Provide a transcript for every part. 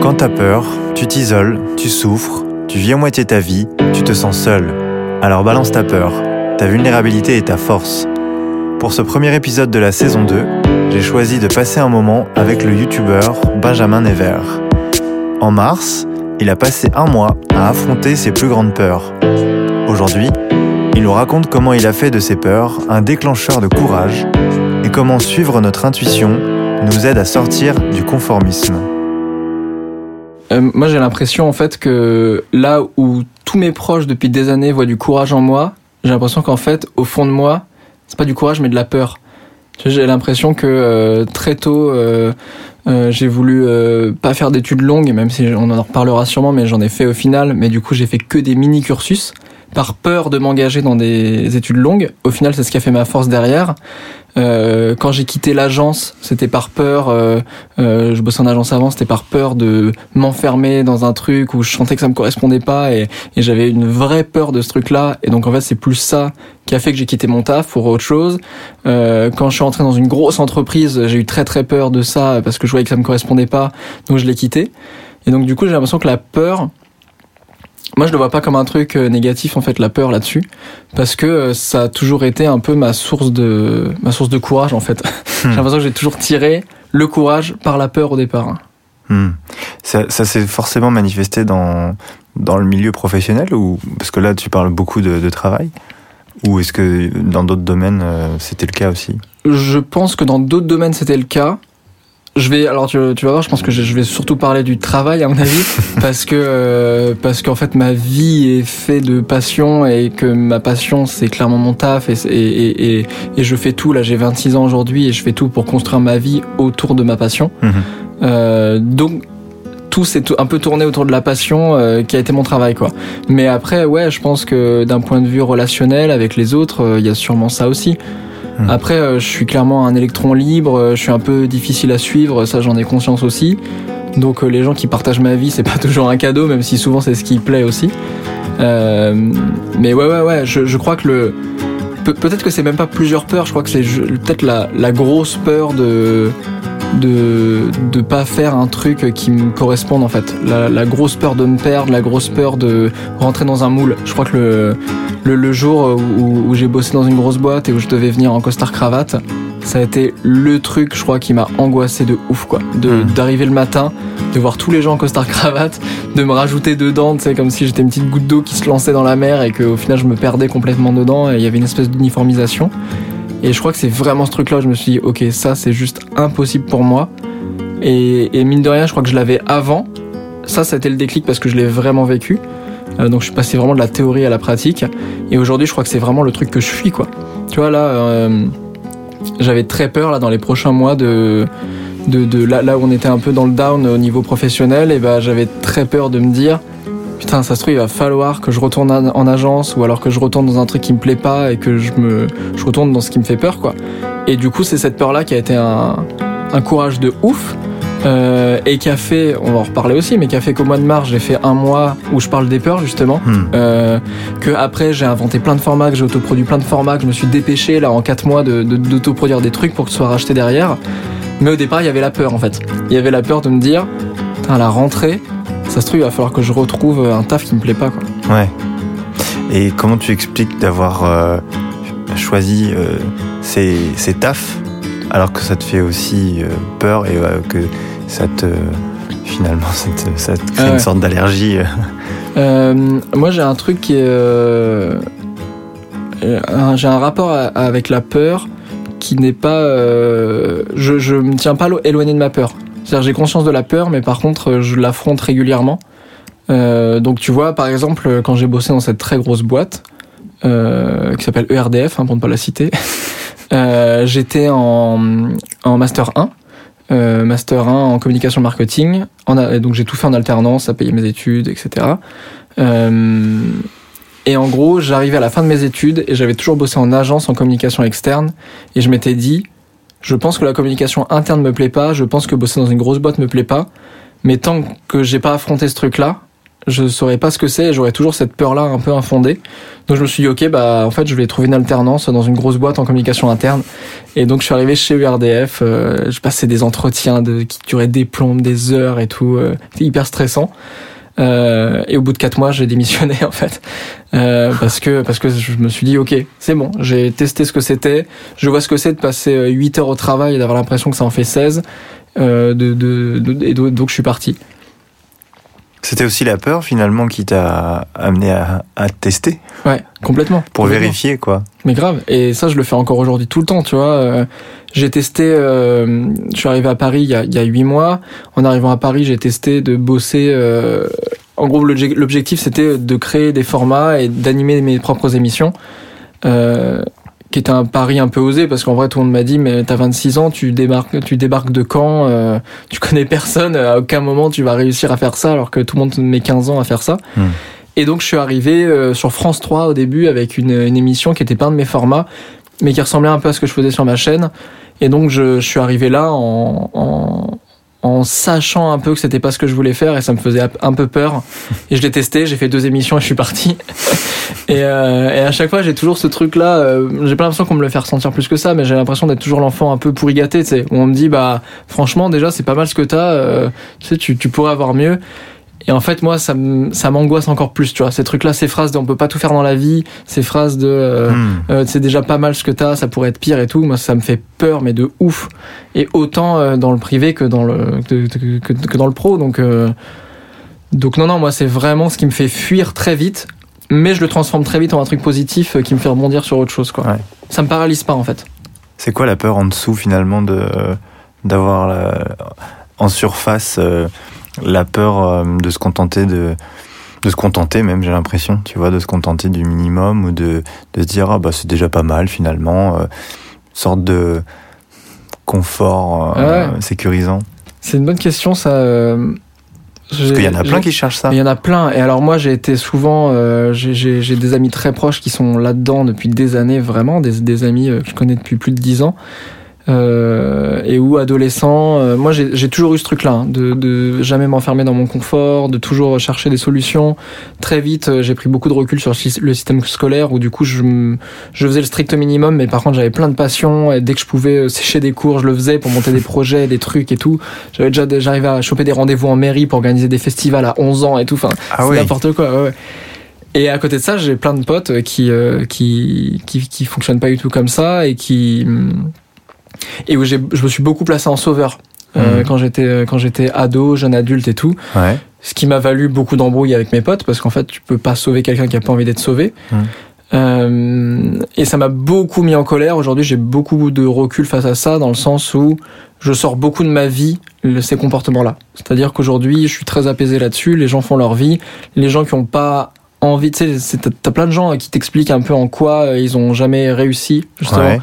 Quand t'as peur, tu t'isoles, tu souffres, tu vis à moitié ta vie, tu te sens seul. Alors balance ta peur, ta vulnérabilité et ta force. Pour ce premier épisode de la saison 2, j'ai choisi de passer un moment avec le youtubeur Benjamin Never. En mars, il a passé un mois à affronter ses plus grandes peurs. Aujourd'hui, il nous raconte comment il a fait de ses peurs un déclencheur de courage et comment suivre notre intuition nous aide à sortir du conformisme. Euh, moi, j'ai l'impression en fait que là où tous mes proches depuis des années voient du courage en moi, j'ai l'impression qu'en fait, au fond de moi, c'est pas du courage mais de la peur. J'ai l'impression que euh, très tôt, euh, j'ai voulu pas faire d'études longues, même si on en reparlera sûrement, mais j'en ai fait au final. Mais du coup, j'ai fait que des mini cursus par peur de m'engager dans des études longues. Au final, c'est ce qui a fait ma force derrière. Euh, quand j'ai quitté l'agence, c'était par peur. Euh, euh, je bossais en agence avant, c'était par peur de m'enfermer dans un truc où je sentais que ça me correspondait pas et, et j'avais une vraie peur de ce truc-là. Et donc en fait, c'est plus ça qui a fait que j'ai quitté mon taf pour autre chose. Euh, quand je suis entré dans une grosse entreprise, j'ai eu très très peur de ça parce que je voyais que ça me correspondait pas, donc je l'ai quitté. Et donc du coup, j'ai l'impression que la peur, moi, je le vois pas comme un truc euh, négatif en fait, la peur là-dessus, parce que euh, ça a toujours été un peu ma source de ma source de courage en fait. j'ai hmm. l'impression que j'ai toujours tiré le courage par la peur au départ. Hmm. Ça, ça s'est forcément manifesté dans dans le milieu professionnel ou parce que là tu parles beaucoup de, de travail ou est-ce que dans d'autres domaines euh, c'était le cas aussi? Je pense que dans d'autres domaines c'était le cas. Je vais alors tu, tu, vas voir, je pense que je vais surtout parler du travail à mon avis parce que euh, parce qu'en fait ma vie est faite de passion et que ma passion c'est clairement mon taf et, et, et, et je fais tout là j'ai 26 ans aujourd'hui et je fais tout pour construire ma vie autour de ma passion. Mhm. Euh, donc tout s'est un peu tourné autour de la passion euh, qui a été mon travail quoi. Mais après ouais, je pense que d'un point de vue relationnel avec les autres, euh, il y a sûrement ça aussi. Hmm. Après, euh, je suis clairement un électron libre, euh, je suis un peu difficile à suivre, ça j'en ai conscience aussi. Donc euh, les gens qui partagent ma vie, c'est pas toujours un cadeau, même si souvent c'est ce qui plaît aussi. mais ouais, ouais, ouais, je, crois que le... peut-être que c'est même pas plusieurs peurs, je crois que c'est peut-être la grosse peur de de de pas faire un truc qui me corresponde en fait. La, la, grosse peur de me perdre, la grosse peur de rentrer dans un moule. Je crois que le le, le jour où, où j'ai bossé dans une grosse boîte et où je devais venir en costard cravate, ça a été le truc, je crois, qui m'a angoissé de ouf quoi. De hmm. d'arriver le matin, de voir tous les gens en costard cravate, de me rajouter dedans, tu sais, comme si j'étais une petite goutte d'eau qui se lançait dans la mer et qu'au final je me perdais complètement dedans et il y avait une espèce d'uniformisation. Et je crois que c'est vraiment ce truc-là, je me suis dit, ok, ça c'est juste impossible pour moi. Et, mine de rien, je crois que je l'avais avant. Ça, ça a été le déclic parce que je l'ai vraiment vécu. Euh, donc je suis passé vraiment de la théorie à la pratique. Et aujourd'hui, je crois que c'est vraiment le truc que je suis, quoi. Tu vois, là, euh, j'avais très peur, là, dans les prochains mois de... De, de là, là où on était un peu dans le down au niveau professionnel, et ben j'avais très peur de me dire putain, ça se trouve, il va falloir que je retourne en agence ou alors que je retourne dans un truc qui me plaît pas et que je me, je retourne dans ce qui me fait peur, quoi. Et du coup, c'est cette peur-là qui a été un, un courage de ouf. Euh, et qui a fait, on va en reparler aussi, mais qui a fait qu'au mois de mars, j'ai fait un mois où je parle des peurs justement. Hmm. Euh, que après, j'ai inventé plein de formats, que j'ai autoproduit plein de formats, que je me suis dépêché là en 4 mois de, d'autoproduire des trucs pour que ce soit racheté derrière. Mais au départ, il y avait la peur en fait. Il y avait la peur de me dire, à la rentrée, ça se trouve, il va falloir que je retrouve un taf qui me plaît pas. Quoi. Ouais. Et comment tu expliques d'avoir euh, choisi euh, ces, ces tafs alors que ça te fait aussi euh, peur et que ça te finalement ça te, ça te crée ah une sorte d'allergie Moi j'ai un truc qui est j'ai un rapport avec la peur qui n'est pas je je me tiens pas éloigné de ma peur c'est-à-dire j'ai conscience de la peur, mais par contre je l'affronte régulièrement. Euh, donc tu vois, par exemple, quand j'ai bossé dans cette très grosse boîte euh, qui s'appelle ERDF, hein, pour ne pas la citer, euh, j'étais en, master 1. Euh, master 1 en communication marketing. En donc j'ai tout fait en alternance, à payer mes études, etc. Euh, et en gros, j'arrivais à la fin de mes études et j'avais toujours bossé en agence en communication externe. Et je m'étais dit, je pense que la communication interne me plaît pas, je pense que bosser dans une grosse boîte me plaît pas, mais tant que j'ai pas affronté ce truc-là, je saurais pas ce que c'est et j'aurais toujours cette peur-là un peu infondée. Donc je me suis dit, ok, bah en fait, je vais trouver une alternance dans une grosse boîte en communication interne. Et donc je suis arrivé chez URDF, euh, je passais des entretiens de, qui duraient des plombes, des heures et tout, euh, hyper stressant. Euh, et au bout de quatre mois, j'ai démissionné en fait, euh, parce que parce que je me suis dit ok, c'est bon, j'ai testé ce que c'était, je vois ce que c'est de passer 8 heures au travail et d'avoir l'impression que ça en fait 16, euh, de, de, de, et donc je suis parti. C'était aussi la peur finalement qui t'a amené à, à, tester. Ouais, complètement. Pour complètement. vérifier quoi. Mais grave. Et ça, je le fais encore aujourd'hui tout le temps, tu vois. Euh, j'ai testé, euh, je suis arrivé à Paris il y a, 8 mois. En arrivant à Paris, j'ai testé de bosser. Euh, en gros, l'objectif, c'était de créer des formats et d'animer mes propres émissions. Euh, qui était un pari un peu osé parce qu'en vrai tout le monde m'a dit mais t'as 26 ans tu débarques tu débarques de Caen euh, tu connais personne à aucun moment tu vas réussir à faire ça alors que tout le monde met 15 ans à faire ça Hmm. et donc je suis arrivé euh, sur France 3 au début avec une, une émission qui était pas un de mes formats mais qui ressemblait un peu à ce que je faisais sur ma chaîne et donc je, je suis arrivé là en, en en sachant un peu que c'était pas ce que je voulais faire et ça me faisait un peu peur. Et je l'ai testé j'ai fait deux émissions et je suis parti. Et, euh, et à chaque fois j'ai toujours ce truc là euh, j'ai pas l'impression qu'on me le fait ressentir plus que ça mais j'ai l'impression d'être toujours l'enfant un peu pourri gâté tu sais on me dit bah franchement déjà c'est pas mal ce que t'as euh, tu sais tu, tu pourrais avoir mieux et en fait, moi, ça, ça m'angoisse encore plus, tu vois. Ces trucs-là, ces phrases de on peut pas tout faire dans la vie, ces phrases de euh, Hmm. euh, c'est déjà pas mal ce que t'as, ça pourrait être pire et tout. Moi, ça me fait peur, mais de ouf. Et autant euh, dans le privé que dans le que, que, que dans le pro. Donc, donc non, non, moi, c'est vraiment ce qui me fait fuir très vite, mais je le transforme très vite en un truc positif qui me fait rebondir sur autre chose, quoi. Ouais. Ça me paralyse pas, en fait. C'est quoi la peur en dessous finalement de d'avoir en surface euh, la peur euh, de se contenter de de se contenter même j'ai l'impression tu vois de se contenter du minimum ou de de se dire ah bah c'est déjà pas mal finalement euh, sorte de confort euh, Ouais. sécurisant C'est une bonne question, ça. euh, parce qu'il y en a plein qui cherchent ça Il y en a plein. Et alors moi, j'ai été souvent, euh, j'ai- des amis très proches qui sont là-dedans depuis des années, vraiment, des, des amis que je connais depuis plus de dix ans. Euh, et où adolescent, euh, moi j'ai toujours eu ce truc-là, hein, de, de jamais m'enfermer dans mon confort, de toujours chercher des solutions. Très vite, euh, j'ai pris beaucoup de recul sur le sy- le système scolaire où du coup je, je faisais le strict minimum, mais par contre j'avais plein de passion et dès que je pouvais euh, sécher des cours, je le faisais pour monter des projets, des trucs et tout. J'avais déjà j'arrivais à choper des rendez-vous en mairie pour organiser des festivals à 11 ans et tout. Enfin, ah c'est oui n'importe quoi. Ouais, ouais. Et à côté de ça, j'ai plein de potes euh, qui, euh, qui, qui, qui fonctionnent pas du tout comme ça et qui, hum, et où j'ai, je me suis beaucoup placé en sauveur. Euh, Mhm. quand j'étais euh, quand j'étais ado, jeune adulte et tout, ouais ce qui m'a valu beaucoup d'embrouilles avec mes potes parce qu'en fait tu peux pas sauver quelqu'un qui a pas envie d'être sauvé. Mhm. Euh, et ça m'a beaucoup mis en colère. Aujourd'hui, j'ai beaucoup de recul face à ça, dans le sens où je sors beaucoup de ma vie ces comportements-là. C'est-à-dire qu'aujourd'hui, je suis très apaisé là-dessus. Les gens font leur vie. Les gens qui ont pas envie, tu sais, t'as- plein de gens qui t'expliquent un peu en quoi euh, ils ont jamais réussi, justement. ouais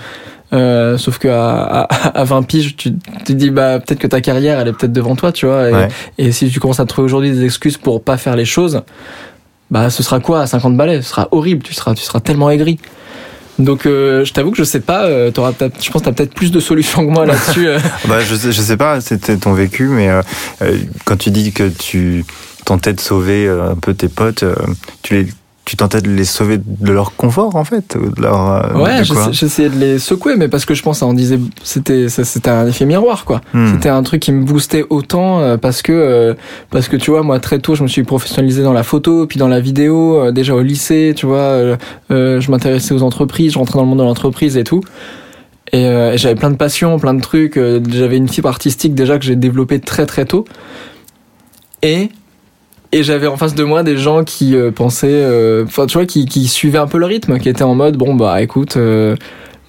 Euh, sauf que à, à, à 20 piges, tu te dis bah peut-être que ta carrière elle est peut-être devant toi, tu vois. Et, Ouais. et si tu commences à trouver aujourd'hui des excuses pour pas faire les choses, bah ce sera quoi? à 50 balais Ce sera horrible. Tu seras tu seras tellement aigri. Donc euh, je t'avoue que je sais pas. Euh, je pense que t'as peut-être plus de solutions que moi là-dessus. euh. Bah, je, sais, je sais pas, c'était ton vécu, mais quand tu dis que tu tentais de sauver un peu tes potes, tu les, tu tentais de les sauver de leur confort en fait, de leur. euh, ouais, j'essayais de les secouer, mais parce que je pense, en disait, c'était, c'était un effet miroir, quoi. Hmm. C'était un truc qui me boostait autant euh, parce que euh, parce que tu vois moi très tôt je me suis professionnalisé dans la photo puis dans la vidéo déjà au lycée tu vois je m'intéressais aux entreprises je rentrais dans le monde de l'entreprise et tout et, euh, et j'avais plein de passions plein de trucs euh, j'avais une fibre artistique déjà que j'ai développée très très tôt et et j'avais en face de moi des gens qui euh, pensaient euh, enfin tu vois qui, qui suivaient un peu le rythme qui étaient en mode bon bah écoute euh,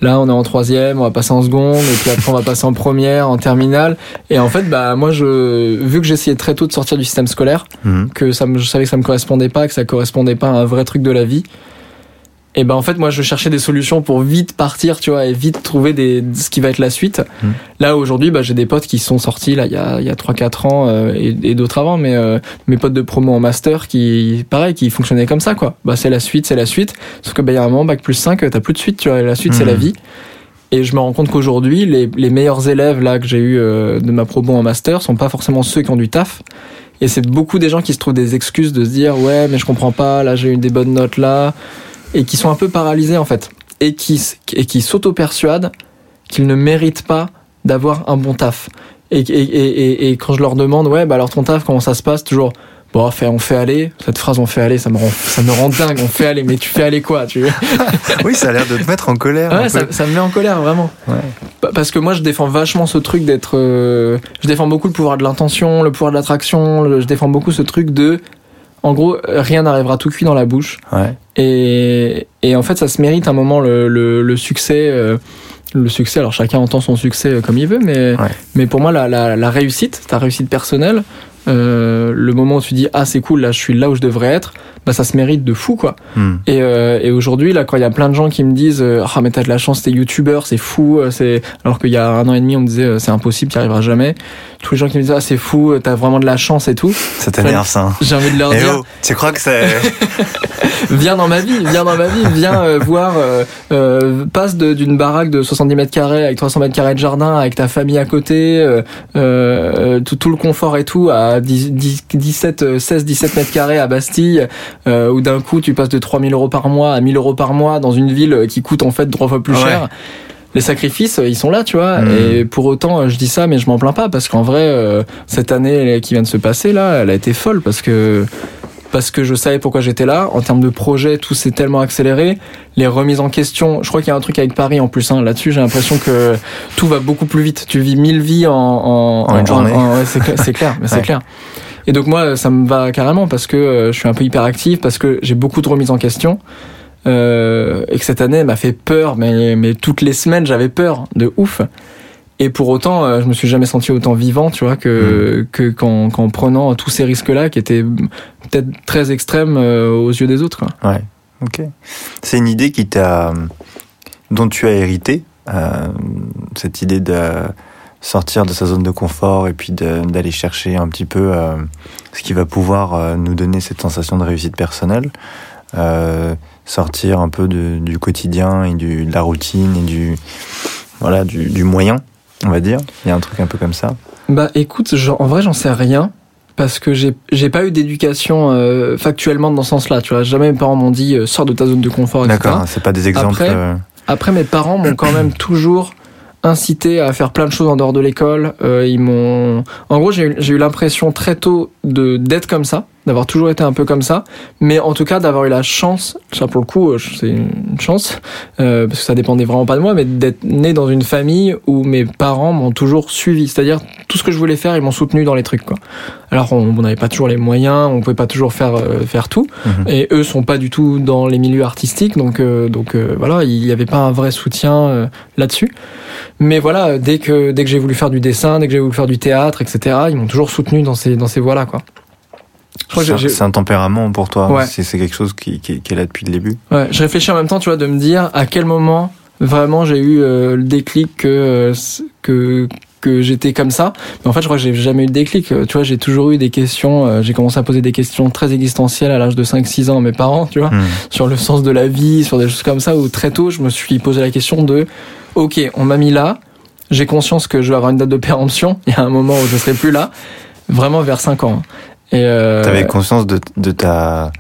Là, on est en troisième, on va passer en seconde, et puis après, on va passer en première, en terminale. Et en fait, bah, moi, je, vu que j'essayais très tôt de sortir du système scolaire, Mhm. que ça me, je savais que ça me correspondait pas, que ça correspondait pas à un vrai truc de la vie. Et ben en fait moi je cherchais des solutions pour vite partir tu vois et vite trouver des ce qui va être la suite. Mhm. Là aujourd'hui bah, j'ai des potes qui sont sortis là il y a il y a trois quatre ans euh, et, et d'autres avant mais euh, mes potes de promo en master qui pareil qui fonctionnaient comme ça quoi. Bah c'est la suite c'est la suite sauf que bah il y a un moment bac plus 5 t'as plus de suite tu vois et la suite c'est la vie. Et je me rends compte qu'aujourd'hui, les, les meilleurs élèves là que j'ai eu euh, de ma promo en master sont pas forcément ceux qui ont du taf. Et c'est beaucoup des gens qui se trouvent des excuses de se dire ouais mais je comprends pas, là j'ai eu des bonnes notes là, et qui sont un peu paralysés en fait, et qui, et qui s'auto-persuadent qu'ils ne méritent pas d'avoir un bon taf. Et, et, et, et, quand je leur demande ouais bah alors ton taf comment ça se passe toujours bon fait on fait aller cette phrase on fait aller ça me rend ça me rend dingue on fait aller mais tu fais aller quoi tu oui ça a l'air de te mettre en colère ouais ça, ça, me met en colère vraiment ouais. parce que moi je défends vachement ce truc d'être euh, je défends beaucoup le pouvoir de l'intention le pouvoir de l'attraction je défends beaucoup ce truc de en gros rien n'arrivera tout cuit dans la bouche ouais. et, et en fait ça se mérite un moment le, le, le succès euh, le succès, alors chacun entend son succès comme il veut, mais, ouais. mais pour moi, la, la, la, réussite, ta réussite personnelle, euh, le moment où tu dis ah c'est cool là je suis là où je devrais être bah ça se mérite de fou quoi. Mm. et, euh, et aujourd'hui là quand il y a plein de gens qui me disent ah mais t'as de la chance t'es youtubeur c'est fou c'est alors qu'il y a un an et demi on me disait c'est impossible tu arriveras jamais tous les gens qui me disent ah c'est fou t'as vraiment de la chance et tout ça t'énerve ça j'ai envie de leur Eh dire. oh, tu crois que c'est viens dans ma vie viens dans ma vie viens euh, voir euh, passe d'une baraque de 70 mètres carrés avec 300 mètres carrés de jardin avec ta famille à côté tout, tout le confort et tout à 10, 10, 17, 16, 17 mètres carrés à Bastille, euh, où d'un coup tu passes de 3000 euros par mois à 1000 euros par mois dans une ville qui coûte en fait trois fois plus Ouais. cher. Les sacrifices, ils sont là, tu vois. Mhm. Et pour autant, je dis ça, mais je m'en plains pas parce qu'en vrai, euh, cette année qui vient de se passer là, elle a été folle parce que parce que je savais pourquoi j'étais là. En termes de projet, tout s'est tellement accéléré. Les remises en question, je crois qu'il y a un truc avec Paris en plus. Hein. Là-dessus, j'ai l'impression que tout va beaucoup plus vite. Tu vis mille vies en, en, En une journée. ouais, c'est clair, c'est clair, mais c'est Ouais. clair. Et donc moi, ça me va carrément parce que euh, je suis un peu hyperactif, parce que j'ai beaucoup de remises en question. Euh, et que cette année m'a fait peur, mais, mais toutes les semaines j'avais peur de ouf. Et pour autant, euh, je me suis jamais senti autant vivant, tu vois, que, que qu'en, qu'en prenant tous ces risques-là qui étaient peut-être très extrêmes aux yeux des autres. Quoi. Ouais, ok. C'est une idée qui t'a, dont tu as hérité, euh, cette idée de sortir de sa zone de confort et puis d'aller chercher un petit peu euh, ce qui va pouvoir euh, nous donner cette sensation de réussite personnelle, euh, sortir un peu de- du quotidien et du, de la routine et du, voilà, du, du moyen, on va dire. Il y a un truc un peu comme ça. Bah écoute, genre, en vrai j'en sais rien. Parce que j'ai j'ai pas eu d'éducation factuellement dans ce sens-là, tu vois. Jamais mes parents m'ont dit sors de ta zone de confort. D'accord, c'est pas des exemples. Après, Après, mes parents m'ont quand même toujours incité à faire plein de choses en dehors de l'école. Euh, ils m'ont, en gros, j'ai eu, j'ai eu l'impression très tôt de d'être comme ça, d'avoir toujours été un peu comme ça, mais en tout cas d'avoir eu la chance, ça pour le coup, euh, c'est une chance, euh, parce que ça dépendait vraiment pas de moi, mais d'être né dans une famille où mes parents m'ont toujours suivi, c'est-à-dire tout ce que je voulais faire, ils m'ont soutenu dans les trucs, quoi. Alors on n'avait pas toujours les moyens, on pouvait pas toujours faire euh, faire tout, mhm. et eux sont pas du tout dans les milieux artistiques donc euh, donc euh, voilà il y avait pas un vrai soutien euh, là-dessus. Mais voilà dès que dès que j'ai voulu faire du dessin dès que j'ai voulu faire du théâtre etc ils m'ont toujours soutenu dans ces dans ces voies là quoi C'est un- tempérament pour toi. Ouais. C'est quelque chose qui, qui, qui est là depuis le début. ouais, je réfléchis en même temps tu vois de me dire à quel moment vraiment j'ai eu euh, le déclic que euh, que que j'étais comme ça mais en fait je crois que j'ai jamais eu de déclic Euh, tu vois j'ai toujours eu des questions euh, j'ai commencé à poser des questions très existentielles à l'âge de 5 6 ans à mes parents tu vois Mhm. sur le sens de la vie, sur des choses comme ça, où très tôt, je me suis posé la question de, ok, on m'a mis là, j'ai conscience que je vais avoir une date de péremption, il y a un moment où je serai plus là, vraiment vers 5 ans. Et euh, T'avais conscience de, de ta.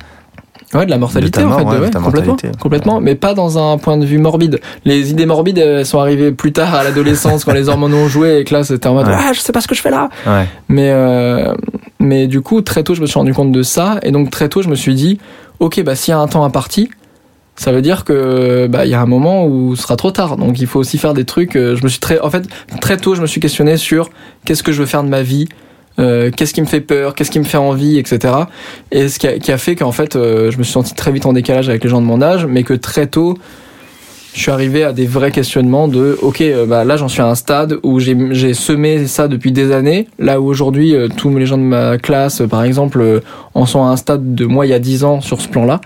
ouais, de la mortalité de en fait, mort, ouais, de- de ta complètement, complètement, mais pas dans un point de vue morbide. Les idées morbides elles sont arrivées plus tard à l'adolescence quand les hormones ont joué et que là c'était en mode Ouais. ah je sais pas ce que je fais là. Mais, euh, mais du coup, très tôt, je me suis rendu compte de ça. Et donc, très tôt, je me suis dit, OK, bah, s'il y a un temps imparti, ça veut dire que, bah, il y a un moment où ce sera trop tard. Donc, il faut aussi faire des trucs. euh, Je me suis très, en fait, très tôt, je me suis questionné sur qu'est-ce que je veux faire de ma vie? Euh, qu'est-ce qui me fait peur, qu'est-ce qui me fait envie, etc. Et ce qui a, qui a fait qu'en fait, euh, je me suis senti très vite en décalage avec les gens de mon âge, mais que très tôt, je suis arrivé à des vrais questionnements de ok euh, bah là j'en suis à un stade où j'ai semé ça depuis des années là où aujourd'hui euh, tous les gens de ma classe par exemple en sont à un stade de moi il y a 10 ans sur ce plan là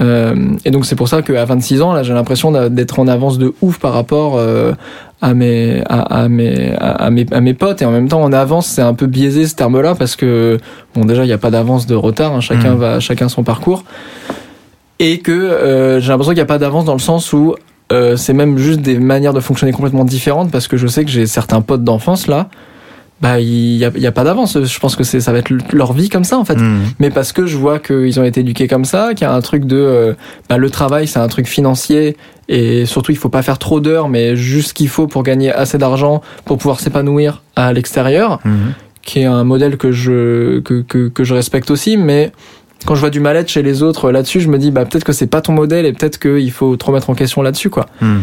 et donc c'est pour ça qu'à 26 ans là j'ai l'impression d'être en avance de ouf par rapport euh, à mes à, à mes à, à mes à mes potes. Et en même temps en avance c'est un peu biaisé ce terme là parce que bon déjà il n'y a pas d'avance de retard hein, chacun Mhm. va chacun son parcours. Et que euh, j'ai l'impression qu'il n'y a pas d'avance dans le sens où euh, c'est même juste des manières de fonctionner complètement différentes parce que je sais que j'ai certains potes d'enfance là bah il y a, y a pas d'avance. Je pense que c'est ça va être leur vie comme ça en fait. Hmm. Mais parce que je vois qu'ils ont été éduqués comme ça, qu'il y a un truc de euh, bah, le travail c'est un truc financier et surtout il faut pas faire trop d'heures, mais juste ce qu'il faut pour gagner assez d'argent pour pouvoir s'épanouir à l'extérieur, Mhm. qui est un modèle que je que, que, que je respecte aussi, mais quand je vois du mal-être chez les autres là-dessus, je me dis bah peut-être que c'est pas ton modèle et peut-être qu'il faut te remettre en question là-dessus quoi. Hmm.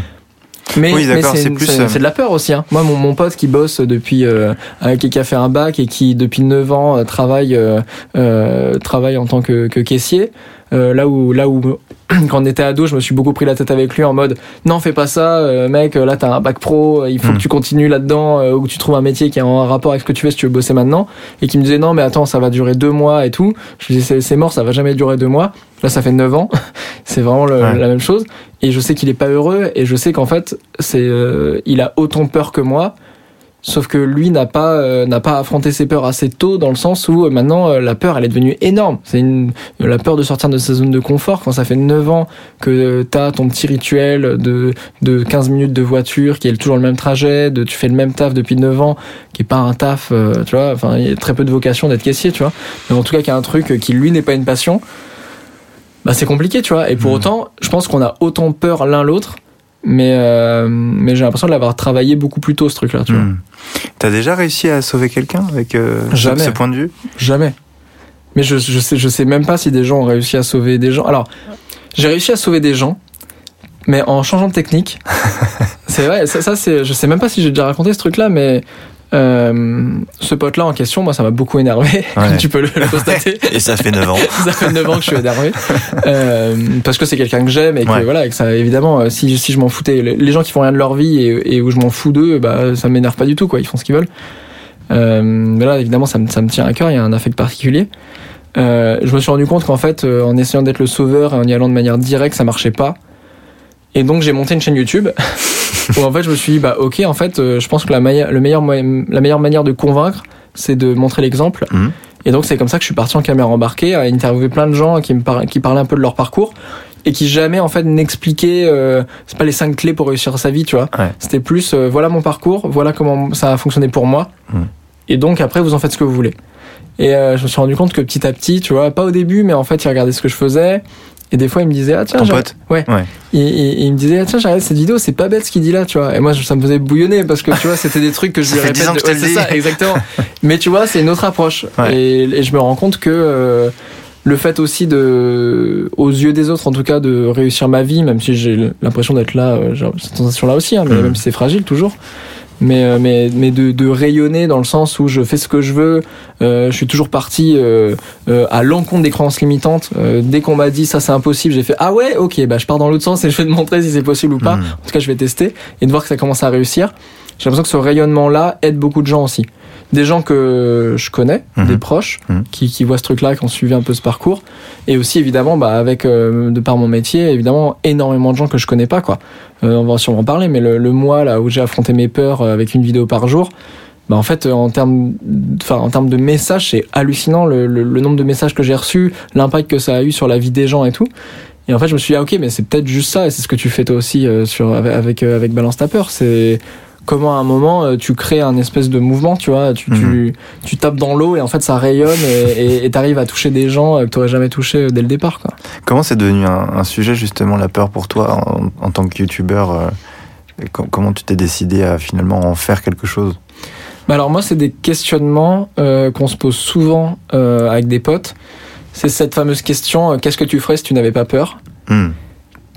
Mais, Oui, c'est plus, euh, c'est de la peur aussi. Hein. Moi, mon, mon pote qui bosse depuis, euh, euh, qui a fait un bac et qui depuis 9 ans euh, travaille, euh, travaille en tant que, que caissier. Euh, là où, là où, quand on était ado, je me suis beaucoup pris la tête avec lui en mode, non, fais pas ça, euh, mec. Là, t'as un bac pro, euh, il faut Mm. que tu continues là-dedans, euh, ou que tu trouves un métier qui est en rapport avec ce que tu fais si tu veux bosser maintenant. Et qui me disait, non, mais attends, ça va durer deux mois et tout. Je lui disais, c'est- mort, ça va jamais durer deux mois. Là, ça fait 9 ans. c'est vraiment le- Ouais. la même chose. Et je sais qu'il est pas heureux et je sais qu'en fait, c'est, euh, il a autant peur que moi. Sauf que lui n'a pas euh, n'a pas affronté ses peurs assez tôt dans le sens où euh, maintenant euh, la peur elle est devenue énorme. C'est une la peur de sortir de sa zone de confort quand ça fait 9 ans que t'as ton petit rituel de de 15 minutes de voiture qui est toujours le même trajet, de tu fais le même taf depuis 9 ans qui est pas un taf, euh, tu vois, enfin il y a très peu de vocation d'être caissier, tu vois. Mais en tout cas qui a un truc qui lui n'est pas une passion. Bah c'est compliqué, tu vois. Et pour Mhm. autant, je pense qu'on a autant peur l'un l'autre mais euh, mais j'ai l'impression de l'avoir travaillé beaucoup plus tôt ce truc là tu Hmm. T'as déjà réussi à sauver quelqu'un avec euh, ce- Jamais. ce point de vue? Jamais. Mais je, je sais je sais même pas si des gens ont réussi à sauver des gens. Alors j'ai réussi à sauver des gens mais en changeant de technique. C'est vrai ça, ça c'est je sais même pas si j'ai déjà raconté ce truc là mais euh, ce pote là en question moi ça m'a beaucoup énervé comme tu peux le, le constater. Et ça fait 9 ans. ça fait 9 ans que je suis énervé. Euh, parce que c'est quelqu'un que j'aime et que Ouais. voilà et que ça évidemment euh, si, si je m'en foutais les gens qui font rien de leur vie et, et où je m'en fous d'eux bah ça m'énerve pas du tout quoi. Ils font ce qu'ils veulent. Euh, mais là évidemment ça me, ça me tient à cœur. Il y a un affect particulier. Euh, je me suis rendu compte qu'en fait euh, en essayant d'être le sauveur et en y allant de manière directe ça marchait pas. Et donc j'ai monté une chaîne YouTube où en fait je me suis dit bah ok en fait euh, je pense que la, meilleure- le meilleur la meilleure manière de convaincre c'est de montrer l'exemple Mhm. et donc c'est comme ça que je suis parti en caméra embarquée à interviewer plein de gens qui me par- qui parlaient un peu de leur parcours et qui jamais en fait n'expliquaient euh, c'est pas les cinq clés pour réussir sa vie tu vois Ouais. c'était plus euh, voilà mon parcours voilà comment ça a fonctionné pour moi Mhm. et donc après vous en faites ce que vous voulez et euh, je me suis rendu compte que petit à petit tu vois pas au début mais en fait il regardait ce que je faisais et des fois il me disait ah tiens Ton pote Ouais. Ouais. et, et- et il me disait, ah, tiens, regardé cette vidéo, c'est pas bête ce qu'il dit là, tu vois. Et moi, ça me faisait bouillonner parce que, tu vois, c'était des trucs que je lui répète. 10 ans que je te Ouais, c'est ça, exactement. Mais tu vois, c'est une autre approche. Ouais. Et, et je me rends compte que euh, le fait aussi de, aux yeux des autres, en tout cas, de réussir ma vie, même si j'ai l'impression d'être là, euh, j'ai cette sensation-là aussi, hein, mais Mhm. même si c'est fragile toujours. Mais, euh, mais, mais de, de rayonner dans le sens où je fais ce que je veux, euh, je suis toujours parti euh, euh, à l'encontre des croyances limitantes. Euh, dès qu'on m'a dit ça c'est impossible, j'ai fait ah ouais ok bah je pars dans l'autre sens et je vais te montrer si c'est possible ou pas. Mhm. En tout cas je vais tester et de voir que ça commence à réussir. J'ai l'impression que ce rayonnement là aide beaucoup de gens aussi. Des gens que je connais, Mhm. des proches Mhm. qui, qui voient ce truc là, qui ont suivi un peu ce parcours et aussi évidemment bah avec euh, de par mon métier évidemment énormément de gens que je connais pas quoi. Euh, on va sûrement en parler mais le, le mois là où j'ai affronté mes peurs euh, avec une vidéo par jour bah en fait, euh, en termes, enfin en termes de messages, c'est hallucinant le, le, le nombre de messages que j'ai reçus, l'impact que ça a eu sur la vie des gens et tout. Et en fait, je me suis dit ah, ok, mais c'est peut-être juste ça, et c'est ce que tu fais toi aussi euh, sur avec avec, euh, avec Balance ta peur, c'est comment à un moment euh, tu crées un espèce de mouvement, tu vois, tu, tu, tu tapes dans l'eau et en fait ça rayonne et- t'arrives à toucher des gens euh, que t'aurais jamais touché euh, dès le départ, quoi. Comment c'est devenu un, un sujet justement la peur pour toi en, en tant que youtubeur euh, Comment tu t'es décidé à finalement en faire quelque chose? Bah alors moi, c'est des questionnements euh, qu'on se pose souvent euh, avec des potes. C'est cette fameuse question qu'est-ce que tu ferais si tu n'avais pas peur? Hmm.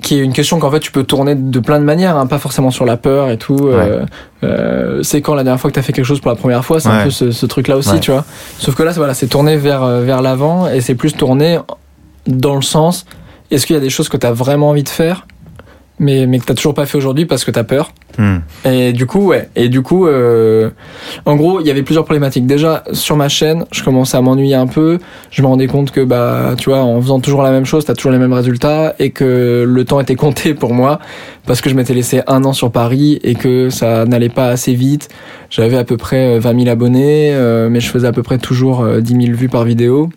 Qui est une question qu'en fait tu peux tourner de plein de manières, hein, pas forcément sur la peur et tout. Euh, euh, c'est quand la dernière fois que tu as fait quelque chose pour la première fois, c'est Ouais. un peu ce, ce truc-là aussi, Ouais. tu vois. Sauf que là, c'est- voilà, c'est tourné vers, euh, vers l'avant et c'est plus tourné dans le sens est-ce qu'il y a des choses que tu as vraiment envie de faire, mais, mais que tu toujours pas fait aujourd'hui parce que tu as peur Hmm. et du coup, ouais. Et du coup, euh, en gros, il y avait plusieurs problématiques. Déjà, sur ma chaîne, je commençais à m'ennuyer un peu. Je me rendais compte que, bah, tu vois, en faisant toujours la même chose, t'as toujours les mêmes résultats et que le temps était compté pour moi parce que je m'étais laissé un an sur Paris et que ça n'allait pas assez vite. J'avais à peu près euh, 20 000 abonnés, euh, mais je faisais à peu près toujours euh, 10 000 vues par vidéo.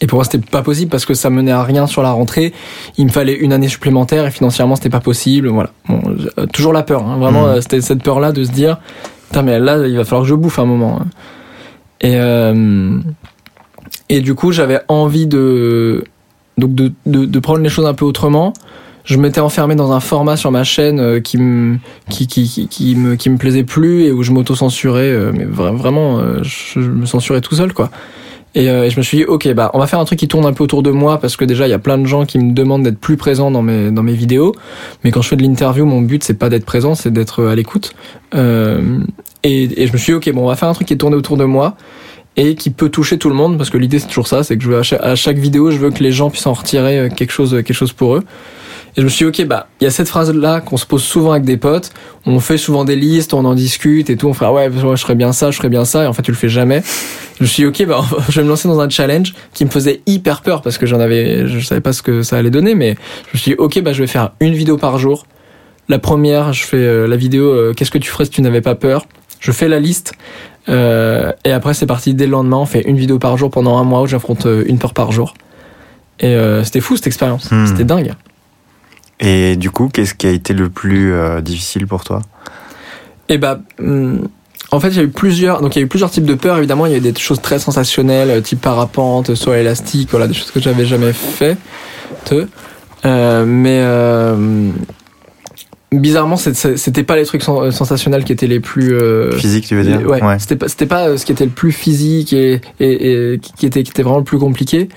Et pour moi, c'était pas possible parce que ça menait à rien sur la rentrée. Il me fallait une année supplémentaire et financièrement, c'était pas possible. Voilà. Bon, euh, toujours la peur. Hein. Vraiment, Mhm. euh, c'était cette peur-là de se dire putain, mais là, il va falloir que je bouffe un moment. hein. Et, euh, et du coup, j'avais envie de, donc de, de, de prendre les choses un peu autrement. Je m'étais enfermé dans un format sur ma chaîne euh, qui me, qui, qui, qui, qui me, qui me plaisait plus et où je m'auto-censurais, mais vra- vraiment, je me censurais tout seul, quoi. Et, euh, et je me suis dit, ok, bah, on va faire un truc qui tourne un peu autour de moi parce que déjà, il y a plein de gens qui me demandent d'être plus présent dans mes, dans mes vidéos. Mais quand je fais de l'interview, mon but, c'est pas d'être présent, c'est d'être à l'écoute. Euh, et, et je me suis dit, ok, bon, on va faire un truc qui est tourné autour de moi et qui peut toucher tout le monde parce que l'idée, c'est toujours ça, c'est que je veux, à chaque, à chaque vidéo, je veux que les gens puissent en retirer euh, quelque chose, quelque chose pour eux. Et je me suis dit, ok, bah, il y a cette phrase-là qu'on se pose souvent avec des potes. On fait souvent des listes, on en discute et tout. On fait, ah ouais, je ferais bien ça, je ferais bien ça. Et en fait, tu le fais jamais. Je me suis dit, ok, bah, je vais me lancer dans un challenge qui me faisait hyper peur parce que j'en avais, je savais pas ce que ça allait donner, mais je me suis dit, ok, bah, je vais faire une vidéo par jour. La première, je fais euh, la vidéo, euh, qu'est-ce que tu ferais si tu n'avais pas peur? Je fais la liste. Euh, et après, c'est parti dès le lendemain. On fait une vidéo par jour pendant un mois où j'affronte euh, une peur par jour. Et euh, c'était fou cette expérience. Hmm. C'était dingue. Et du coup, qu'est-ce qui a été le plus euh, difficile pour toi? Et bah, hum, en fait, il y a eu plusieurs, donc il y a eu plusieurs types de peurs. Évidemment, il y a eu des choses très sensationnelles, euh, type parapente, saut élastique, voilà, des choses que j'avais jamais fait. Euh, mais euh, bizarrement, c'était pas les trucs sen- sensationnels qui étaient les plus euh, Physique, tu veux dire? les- ouais, c'était pas pas euh, ce qui était le plus physique et, et, et qui qui était qui était vraiment le plus compliqué.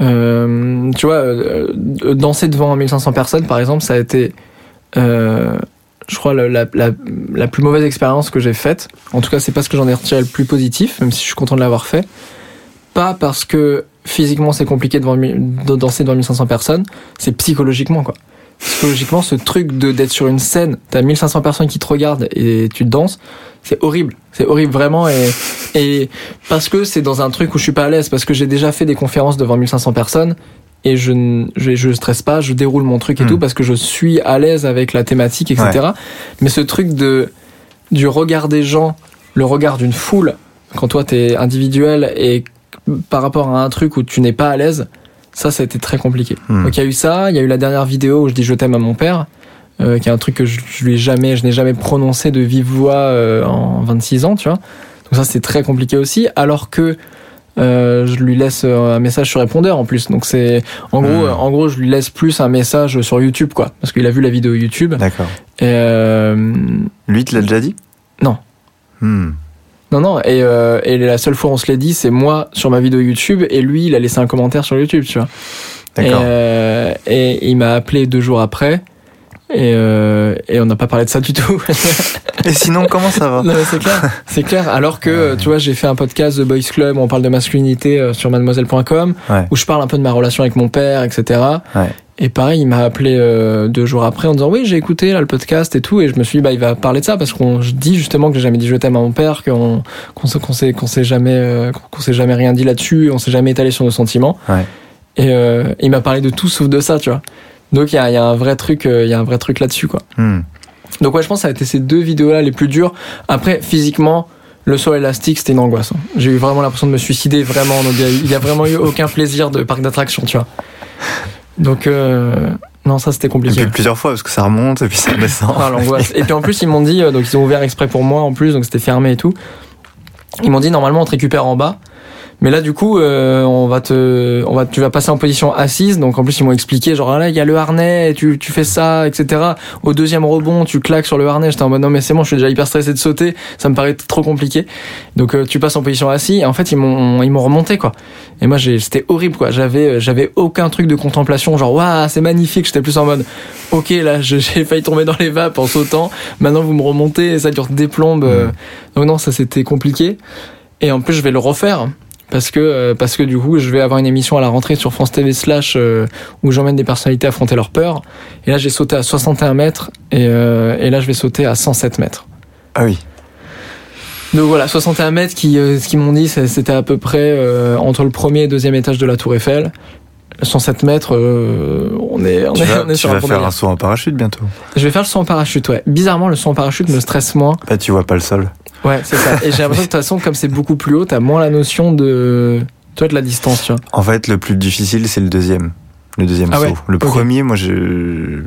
Euh, tu vois, euh, danser devant 1500 personnes, par exemple, ça a été, euh, je crois, la, la, la, plus mauvaise expérience que j'ai faite. En tout cas, c'est pas ce que j'en ai retiré le plus positif, même si je suis content de l'avoir fait. Pas parce que physiquement c'est compliqué de danser devant 1500 personnes, c'est psychologiquement quoi. Psychologiquement, ce truc de d'être sur une scène, t'as 1500 personnes qui te regardent et tu danses, c'est horrible. C'est horrible vraiment et, et parce que c'est dans un truc où je suis pas à l'aise, parce que j'ai déjà fait des conférences devant 1500 personnes et je ne je, je stresse pas, je déroule mon truc et Hmm. tout parce que je suis à l'aise avec la thématique, etc. Mais ce truc de du regard des gens, le regard d'une foule, quand toi t'es individuel et par rapport à un truc où tu n'es pas à l'aise, ça, ça a été très compliqué. Hmm. Donc il y a eu ça, il y a eu la dernière vidéo où je dis je t'aime à mon père, euh, qui est un truc que je, je lui ai jamais, je n'ai jamais prononcé de vive voix euh, en 26 ans, tu vois. Donc ça c'était très compliqué aussi, alors que euh, je lui laisse euh, un message sur répondeur en plus. Donc c'est en gros, Hmm. en gros, je lui laisse plus un message sur YouTube, quoi, parce qu'il a vu la vidéo YouTube. D'accord. Lui, tu l'as déjà dit? Non. Hmm. Non, non. Et, euh, et la seule fois où on se l'est dit, c'est moi sur ma vidéo YouTube, et lui, il a laissé un commentaire sur YouTube, tu vois. Et, D'accord. euh, et il m'a appelé deux jours après. Et, euh, et on n'a pas parlé de ça du tout. Et sinon, comment ça va c'est clair, c'est clair. Alors que, tu vois, j'ai fait un podcast The Boys Club où on parle de masculinité euh, sur mademoiselle.com, Ouais. où je parle un peu de ma relation avec mon père, etc. Ouais. Et pareil, il m'a appelé euh, deux jours après en disant oui, j'ai écouté là le podcast et tout, et je me suis dit bah il va parler de ça parce qu'on je dis justement que j'ai jamais dit je t'aime à mon père, qu'on qu'on s'est qu'on s'est qu'on s'est jamais euh, qu'on s'est jamais rien dit là-dessus, on s'est jamais étalé sur nos sentiments. Ouais. Et euh, il m'a parlé de tout sauf de ça, tu vois. Donc il y a, y a un vrai truc, euh, il y a un vrai truc là-dessus quoi. Hmm. Donc ouais, je pense que ça a été ces deux vidéos-là les plus dures. Après, physiquement, le saut élastique, c'était une angoisse. hein. J'ai eu vraiment l'impression de me suicider, vraiment. Donc il y a a vraiment eu aucun plaisir de parc d'attraction, tu vois. Donc euh, non, ça c'était Et compliqué. puis plusieurs fois, parce que ça remonte et puis ça descend. Ah, l'angoisse. Et puis en plus, ils m'ont dit, euh, donc ils ont ouvert exprès pour moi en plus, donc c'était fermé et tout. Ils m'ont dit normalement on te récupère en bas. Mais là, du coup, euh, on va te, on va, tu vas passer en position assise. Donc, en plus, ils m'ont expliqué, genre, ah là, il y a le harnais, tu, tu fais ça, etc. Au deuxième rebond, tu claques sur le harnais. J'étais en mode, non, mais c'est bon, je suis déjà hyper stressé de sauter. Ça me paraît trop compliqué. Donc, euh, tu passes en position assise. Et en fait, ils m'ont, ils m'ont remonté, quoi. Et moi, j'ai, c'était horrible, quoi. J'avais, euh, j'avais aucun truc de contemplation. Genre, waouh, c'est magnifique. J'étais plus en mode, ok, là, j'ai failli tomber dans les vapes en sautant. Maintenant, vous me remontez et ça dure des plombes. euh. Donc, non, ça, c'était compliqué. Et en plus, je vais le refaire parce que euh, parce que du coup je vais avoir une émission à la rentrée sur France TV slash euh, où j'emmène des personnalités affronter leur peur et là j'ai sauté à 61 mètres et, euh, et là je vais sauter à 107 mètres Ah oui. donc voilà 61 mètres qui ce qu'ils m'ont dit c'était à peu près euh, entre le premier et deuxième étage de la tour Eiffel 107 mètres euh, on est on Tu est, vas, on est tu sur vas un faire un saut en parachute bientôt. je vais faire le saut en parachute ouais bizarrement le saut en parachute me stresse moins Bah, tu vois pas le sol. Ouais c'est ça et j'ai l'impression que de toute façon comme c'est beaucoup plus haut t'as moins la notion de toi de la distance tu vois En fait, le plus difficile, c'est le deuxième. Le deuxième Ah saut. ouais Le premier, moi, je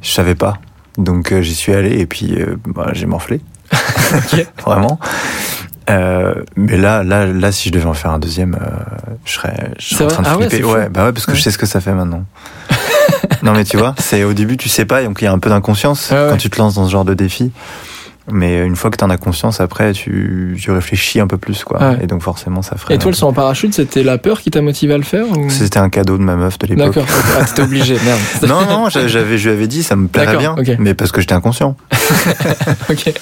je savais pas. Donc, euh, j'y suis allé et puis euh, bah, j'ai morflé. Vraiment. Euh, mais là, là, là, si je devais en faire un deuxième, euh, je serais, je serais en train de ah flipper. Ouais, ouais, bah ouais, parce que je sais ce que ça fait maintenant. non, mais tu vois, c'est au début, tu sais pas, donc il y a un peu d'inconscience quand tu te lances dans ce genre de défi. Mais une fois que tu en as conscience, après, tu, tu réfléchis un peu plus, quoi. Ouais. Et donc, forcément, ça ferait. Et toi, le saut en parachute, c'était la peur qui t'a motivé à le faire ou... C'était un cadeau de ma meuf de l'époque. D'accord. Ah, t'étais obligé, merde. Non, non, j'avais, je lui avais dit, ça me plairait bien. D'accord, ok. Mais parce que j'étais inconscient. ok.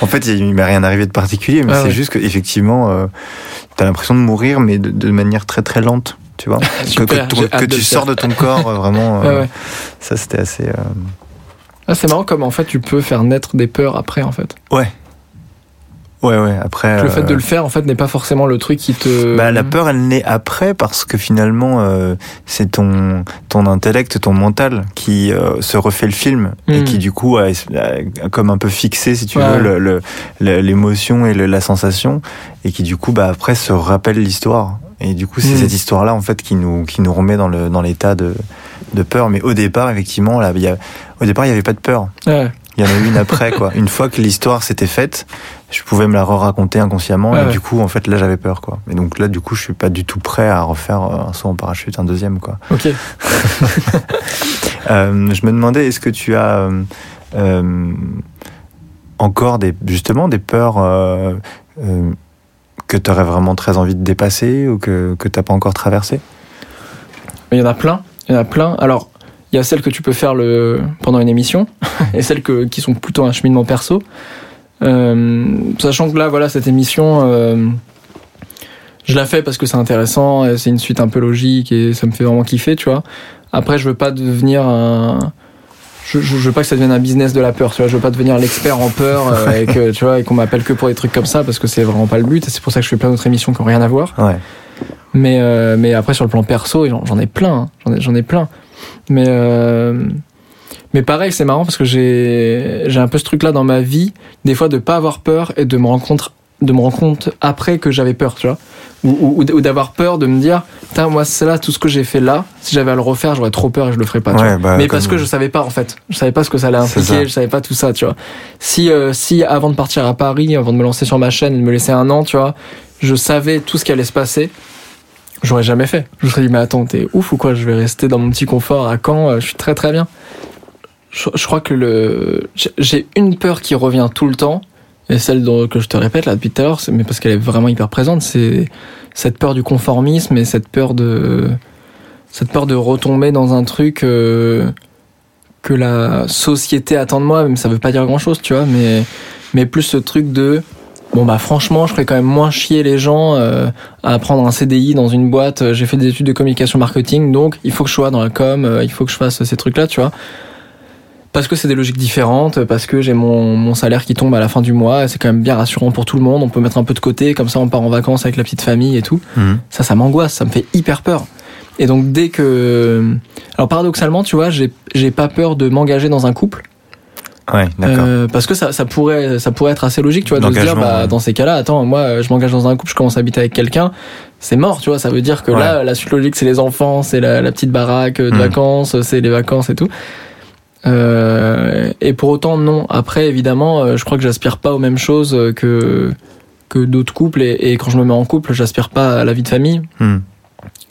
En fait, il m'est rien arrivé de particulier, mais Ah c'est ouais. juste qu'effectivement, euh, t'as l'impression de mourir, mais de, de manière très très lente, tu vois. que Super, tu sors de ton corps, euh, vraiment. Ouais, euh, ouais. Ça, c'était assez. euh, Ah, c'est marrant comme en fait tu peux faire naître des peurs après en fait. Ouais. Ouais, ouais. Après. Le fait euh, de le faire en fait n'est pas forcément le truc qui te. Bah, la peur, elle naît après parce que finalement, euh, c'est ton, ton intellect, ton mental qui euh, se refait le film et qui, du coup, a, a comme un peu fixé, si tu Ouais. veux, le- le- le- l'émotion et le- la sensation et qui, du coup, bah, après, se rappelle l'histoire. Et du coup, c'est Mm. cette histoire-là, en fait, qui nous, qui nous remet dans le dans l'état de, de peur. Mais au départ, effectivement, là, il y a, au départ, il n'y avait pas de peur. Ouais. Il y en a eu une après, quoi. Une fois que l'histoire s'était faite, je pouvais me la re-raconter inconsciemment. Ouais, et ouais. du coup, en fait, là, j'avais peur, quoi. Et donc là, du coup, je suis pas du tout prêt à refaire euh, un saut en parachute, un deuxième, quoi. Ok. Euh, je me demandais, est-ce que tu as euh, euh, encore des, justement, des peurs que tu aurais vraiment très envie de dépasser ou que, que t'as pas encore traversé? Il y en a plein. Il y en a plein. Alors, il y a celles que tu peux faire le... pendant une émission et celles que... qui sont plutôt un cheminement perso. Euh, sachant que là, voilà, cette émission, euh, je la fais parce que c'est intéressant, c'est une suite un peu logique et ça me fait vraiment kiffer, tu vois. Après, je veux pas devenir un. Je, je, je veux pas que ça devienne un business de la peur, tu vois. Je veux pas devenir l'expert en peur euh, et que, tu vois, et qu'on m'appelle que pour des trucs comme ça parce que c'est vraiment pas le but. C'est pour ça que je fais plein d'autres émissions qui ont rien à voir. Ouais. Mais, euh, mais après, sur le plan perso, j'en ai plein. hein. J'en ai, j'en ai plein. Mais, euh, mais pareil, c'est marrant parce que j'ai j'ai un peu ce truc-là dans ma vie, des fois de pas avoir peur et de me rendre compte, de me rendre compte après que j'avais peur, tu vois. Ou, ou, ou d'avoir peur de me dire, putain, moi, c'est là, tout ce que j'ai fait là, si j'avais à le refaire, j'aurais trop peur et je le ferais pas, tu Ouais, vois. bah, mais parce que je savais pas, en fait. Je savais pas ce que ça allait impliquer, je savais pas tout ça, tu vois. Si, euh, si avant de partir à Paris, avant de me lancer sur ma chaîne de me laisser un an, tu vois, je savais tout ce qui allait se passer, j'aurais jamais fait. Je me serais dit, mais attends, t'es ouf ou quoi? Je vais rester dans mon petit confort à Caen, euh, je suis très très bien. Je, je crois que le j'ai une peur qui revient tout le temps, et celle que je te répète là depuis tout à l'heure, mais parce qu'elle est vraiment hyper présente, c'est cette peur du conformisme et cette peur de cette peur de retomber dans un truc euh, que la société attend de moi, même ça veut pas dire grand chose, tu vois, mais mais plus ce truc de bon bah franchement, je ferais quand même moins chier les gens euh, à prendre un CDI dans une boîte. Euh, J'ai fait des études de communication marketing, donc il faut que je sois dans la com, il faut que je fasse ces trucs-là, tu vois. Parce que c'est des logiques différentes, parce que j'ai mon, mon salaire qui tombe à la fin du mois, c'est quand même bien rassurant pour tout le monde, on peut mettre un peu de côté, comme ça on part en vacances avec la petite famille et tout. Mhm. Ça, ça m'angoisse, ça me fait hyper peur. Et donc dès que... Alors paradoxalement, tu vois, j'ai pas peur de m'engager dans un couple, Ouais, d'accord. euh, parce que ça, ça pourrait ça pourrait être assez logique tu vois de se dire bah ouais. dans ces cas-là attends moi je m'engage dans un couple je commence à habiter avec quelqu'un c'est mort tu vois ça veut dire que là la suite logique c'est les enfants c'est la, la petite baraque de Mm. vacances c'est les vacances et tout euh, et pour autant non après évidemment euh, je crois que j'aspire pas aux mêmes choses euh, que que d'autres couples et, et quand je me mets en couple j'aspire pas à la vie de famille Mhm.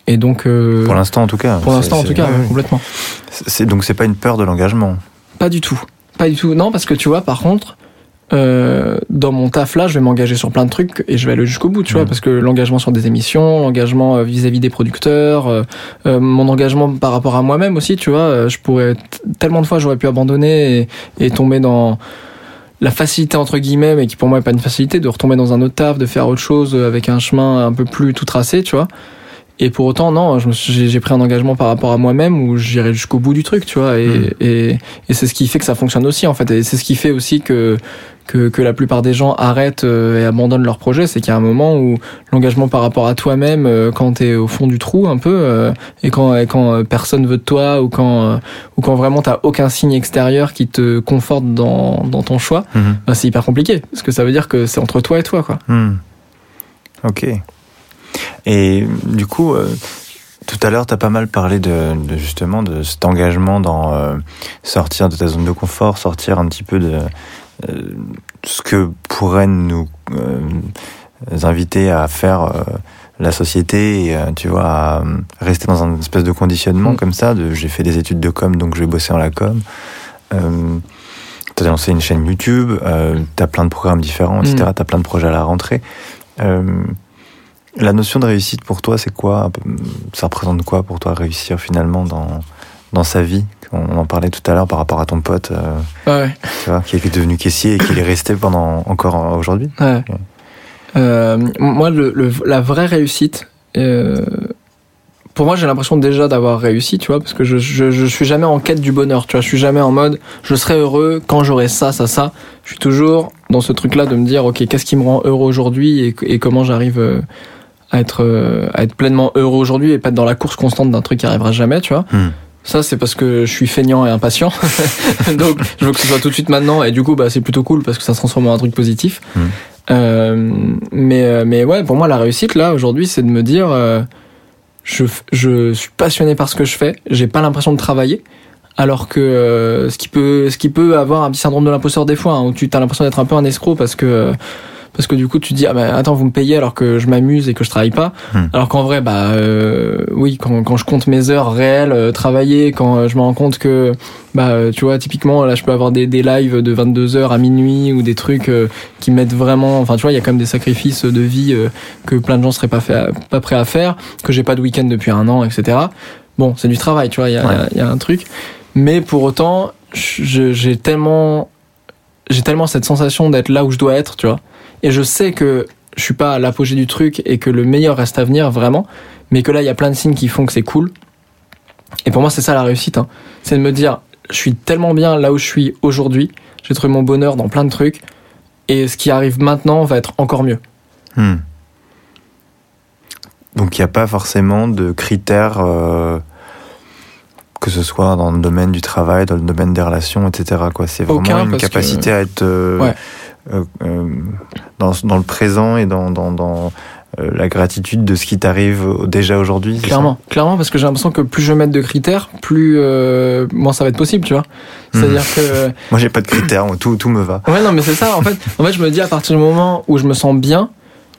et donc euh, Pour l'instant, en tout cas. pour l'instant en tout cas complètement C'est donc c'est pas une peur de l'engagement. Pas du tout. Pas du tout. Non, parce que tu vois, par contre, euh, dans mon taf là, je vais m'engager sur plein de trucs et je vais aller jusqu'au bout, tu vois, parce que l'engagement sur des émissions, l'engagement euh, vis-à-vis des producteurs, euh, euh, mon engagement par rapport à moi-même aussi, tu vois, je pourrais tellement de fois j'aurais pu abandonner et, et tomber dans la facilité entre guillemets, mais qui pour moi est pas une facilité, de retomber dans un autre taf, de faire autre chose avec un chemin un peu plus tout tracé, tu vois. Et pour autant, non, j'ai pris un engagement par rapport à moi-même où j'irai jusqu'au bout du truc, tu vois. Et, Mhm. et, et c'est ce qui fait que ça fonctionne aussi, en fait. Et c'est ce qui fait aussi que, que, que la plupart des gens arrêtent euh, et abandonnent leur projet. C'est qu'il y a un moment où l'engagement par rapport à toi-même, euh, quand t'es au fond du trou un peu, euh, et quand, et quand personne veut de toi, ou quand, ou quand vraiment t'as aucun signe extérieur qui te conforte dans, dans ton choix, bah, c'est hyper compliqué. Parce que ça veut dire que c'est entre toi et toi, quoi. Hmm. Ok. Et du coup, euh, tout à l'heure, tu as pas mal parlé de, de justement de cet engagement dans euh, sortir de ta zone de confort, sortir un petit peu de, ce que pourrait nous inviter à faire la société et tu vois à rester dans un espèce de conditionnement mm. comme ça de j'ai fait des études de com donc je vais bosser en la com euh, t'as lancé une chaîne YouTube euh, t'as plein de programmes différents etc mm. t'as plein de projets à la rentrée euh, la notion de réussite pour toi, c'est quoi? Ça représente quoi pour toi réussir finalement dans, dans sa vie? On en parlait tout à l'heure par rapport à ton pote euh, tu vois, qui est devenu caissier et qui est resté pendant encore aujourd'hui. Ouais. Euh, moi, le, la vraie réussite, euh, pour moi, j'ai l'impression déjà d'avoir réussi, tu vois, parce que je, je, je, suis jamais en quête du bonheur, tu vois, je suis jamais en mode je serai heureux quand j'aurai ça, ça, ça. Je suis toujours dans ce truc-là de me dire, ok, qu'est-ce qui me rend heureux aujourd'hui et, et, comment j'arrive euh, à être, euh, à être pleinement heureux aujourd'hui et pas être dans la course constante d'un truc qui arrivera jamais, tu vois. Hmm. Ça, c'est parce que je suis feignant et impatient. Donc, je veux que ce soit tout de suite maintenant. Et du coup, bah, c'est plutôt cool parce que ça se transforme en un truc positif. Hmm. Euh, mais, euh, mais ouais, pour moi, la réussite, là, aujourd'hui, c'est de me dire, euh, je, je suis passionné par ce que je fais. J'ai pas l'impression de travailler. Alors que euh, ce qui peut, ce qui peut avoir un petit syndrome de l'imposteur des fois, hein, où tu as l'impression d'être un peu un escroc parce que parce que du coup tu te dis ah ben attends vous me payez alors que je m'amuse et que je travaille pas. Hmm. alors qu'en vrai bah euh, oui quand, quand je compte mes heures réelles euh, travailler quand euh, je me rends compte que bah euh, tu vois typiquement là je peux avoir des, des lives de 22 heures à minuit ou des trucs qui mettent vraiment enfin tu vois il y a quand même des sacrifices de vie que plein de gens seraient pas fait, pas prêts à faire que j'ai pas de week-end depuis un an etc bon c'est du travail tu vois il y a, y a un truc. Mais pour autant j'ai tellement j'ai tellement cette sensation d'être là où je dois être tu vois et je sais que je suis pas à l'apogée du truc et que le meilleur reste à venir vraiment, mais que là il y a plein de signes qui font que c'est cool. Et pour moi c'est ça la réussite, hein. c'est de me dire je suis tellement bien là où je suis aujourd'hui, j'ai trouvé mon bonheur dans plein de trucs, et ce qui arrive maintenant va être encore mieux. Hmm. Donc il n'y a pas forcément de critères, euh, que ce soit dans le domaine du travail, dans le domaine des relations, etc. C'est vraiment une capacité à être euh, dans, dans, le présent et dans, dans, dans euh, la gratitude de ce qui t'arrive déjà aujourd'hui Clairement, clairement, parce que j'ai l'impression que plus je mets de critères, plus euh, moins ça va être possible, tu vois. C'est-à-dire hmm. que moi j'ai pas de critères, tout tout me va. Ouais, non, mais c'est ça. En fait, en fait, je me dis à partir du moment où je me sens bien,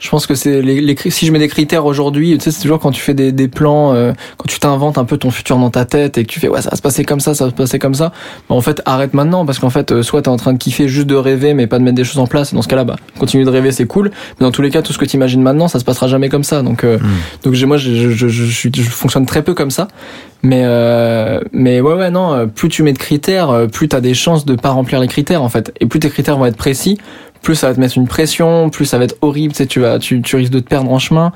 je pense que c'est les, les, si je mets des critères aujourd'hui, tu sais, c'est toujours quand tu fais des, des plans, euh, quand tu t'inventes un peu ton futur dans ta tête et que tu fais ouais ça va se passer comme ça, ça va se passer comme ça. Bah, en fait arrête maintenant parce qu'en fait euh, soit t'es en train de kiffer juste de rêver mais pas de mettre des choses en place. Dans ce cas-là, bah continue de rêver, c'est cool. Mais dans tous les cas, tout ce que tu imagines maintenant, ça se passera jamais comme ça. Donc euh, mm. donc moi je, je, je, je, fonctionne très peu comme ça. Mais euh, mais ouais ouais non, plus tu mets de critères, plus t'as des chances de pas remplir les critères en fait. Et plus tes critères vont être précis, plus ça va te mettre une pression, plus ça va être horrible, tu sais, tu vas, tu, tu risques de te perdre en chemin.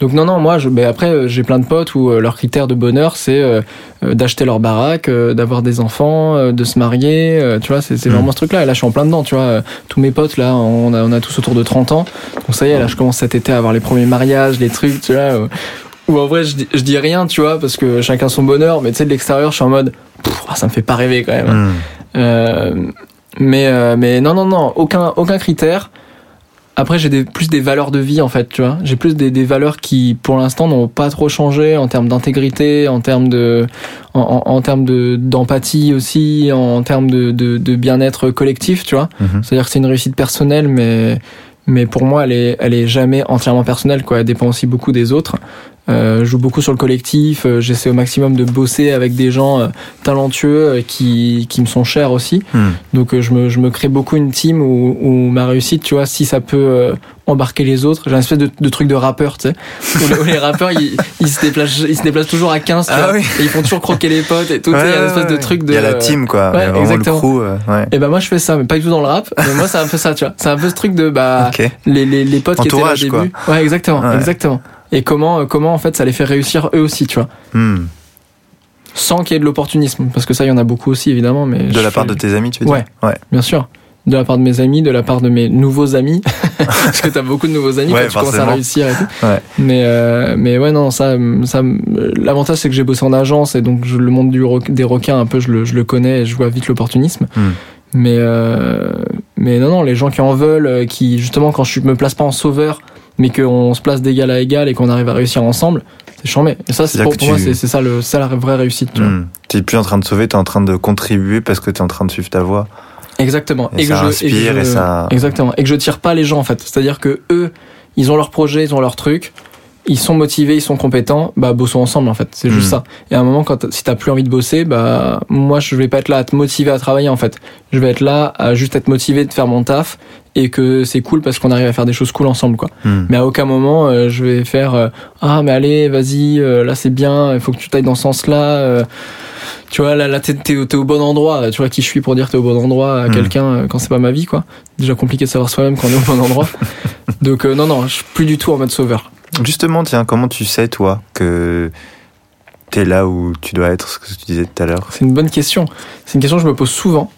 Donc non, non, moi, je, mais après, euh, j'ai plein de potes où euh, leur critère de bonheur, c'est euh, d'acheter leur baraque, d'avoir des enfants, de se marier, tu vois, c'est mm. vraiment ce truc-là. Et là, je suis en plein dedans, tu vois. Tous mes potes, là, on a, on a tous autour de 30 ans. Donc ça y est, là, je commence cet été à avoir les premiers mariages, les trucs, tu vois. Ou en vrai, je, je, dis rien, tu vois, parce que chacun son bonheur, mais tu sais, de l'extérieur, je suis en mode, ah, ça me fait pas rêver quand même. Mm. Mais, euh, mais non, non, non, aucun, aucun critère. Après, j'ai des, plus des valeurs de vie, en fait, tu vois. J'ai plus des, des valeurs qui, pour l'instant, n'ont pas trop changé en termes d'intégrité, en termes de, en, en, termes de, d'empathie aussi, en termes de, de, de bien-être collectif, tu vois. Mhm. C'est-à-dire que c'est une réussite personnelle, mais, mais pour moi, elle est, elle est jamais entièrement personnelle, quoi. Elle dépend aussi beaucoup des autres. Euh, je joue beaucoup sur le collectif. Euh, j'essaie au maximum de bosser avec des gens euh, talentueux qui, qui me sont chers aussi. Hmm. Donc je me, je me crée beaucoup une team où, où ma réussite, tu vois, si ça peut embarquer les autres. J'ai un espèce de, de, truc de rappeur, tu sais. Où, les rappeurs, ils, ils, se déplacent, ils se déplacent toujours à 15, tu ah vois, et ils font toujours croquer les potes et tout. il y a une espèce de truc de. Il y a la team, quoi. Ouais, exactement. Le crew, et ben moi, je fais ça, mais pas du tout dans le rap. mais moi, c'est un peu ça, tu vois. C'est un peu ce truc de, bah, les, les, les potes qui étaient là au début. Quoi. Ouais, exactement, exactement et comment, euh, comment en fait ça les fait réussir eux aussi, tu vois. Hmm. Sans qu'il y ait de l'opportunisme, parce que ça, il y en a beaucoup aussi, évidemment. Mais de la part de tes amis, tu veux dire? Ouais, ouais, bien sûr. De la part de mes amis, de la part de mes nouveaux amis, parce que t'as beaucoup de nouveaux amis quand tu commences à réussir et tout. Ouais. Mais, euh, mais ouais, non, ça, ça l'avantage c'est que j'ai bossé en agence et donc je, le monde du, des requins, un peu, je le, je le connais et je vois vite l'opportunisme. Hmm. Mais, euh, mais non, non, les gens qui en veulent, qui justement, quand je me place pas en sauveur, mais qu'on se place d'égal à égal et qu'on arrive à réussir ensemble, c'est chambé. Et ça, c'est pour, moi, c'est ça, le, ça la vraie réussite. Tu hmm. es plus en train de sauver, tu es en train de contribuer parce que tu es en train de suivre ta voie. Exactement. Et, ça que inspire je, et, ça. Exactement. Et que je tire pas les gens en fait. C'est-à-dire que eux, ils ont leur projet, ils ont leur truc. Ils sont motivés, ils sont compétents, bah bossons ensemble en fait, c'est juste Mm. ça. Et à un moment, quand si t'as plus envie de bosser, bah moi je vais pas être là à te motiver à travailler en fait. Je vais être là à juste être motivé de faire mon taf et que c'est cool parce qu'on arrive à faire des choses cool ensemble quoi. Hmm. Mais à aucun moment euh, je vais faire euh, ah mais allez vas-y euh, là c'est bien, il faut que tu t'ailles dans ce sens là. tu vois là, là t'es, t'es, t'es au bon endroit. Tu vois qui je suis pour dire t'es au bon endroit à Mm. quelqu'un quand c'est pas ma vie quoi. Déjà compliqué de savoir soi-même quand on est au bon endroit. Donc non non je suis plus du tout en mode sauveur. Justement, tiens, comment tu sais, toi, que t'es là où tu dois être, ce que tu disais tout à l'heure? C'est une bonne question. C'est une question que je me pose souvent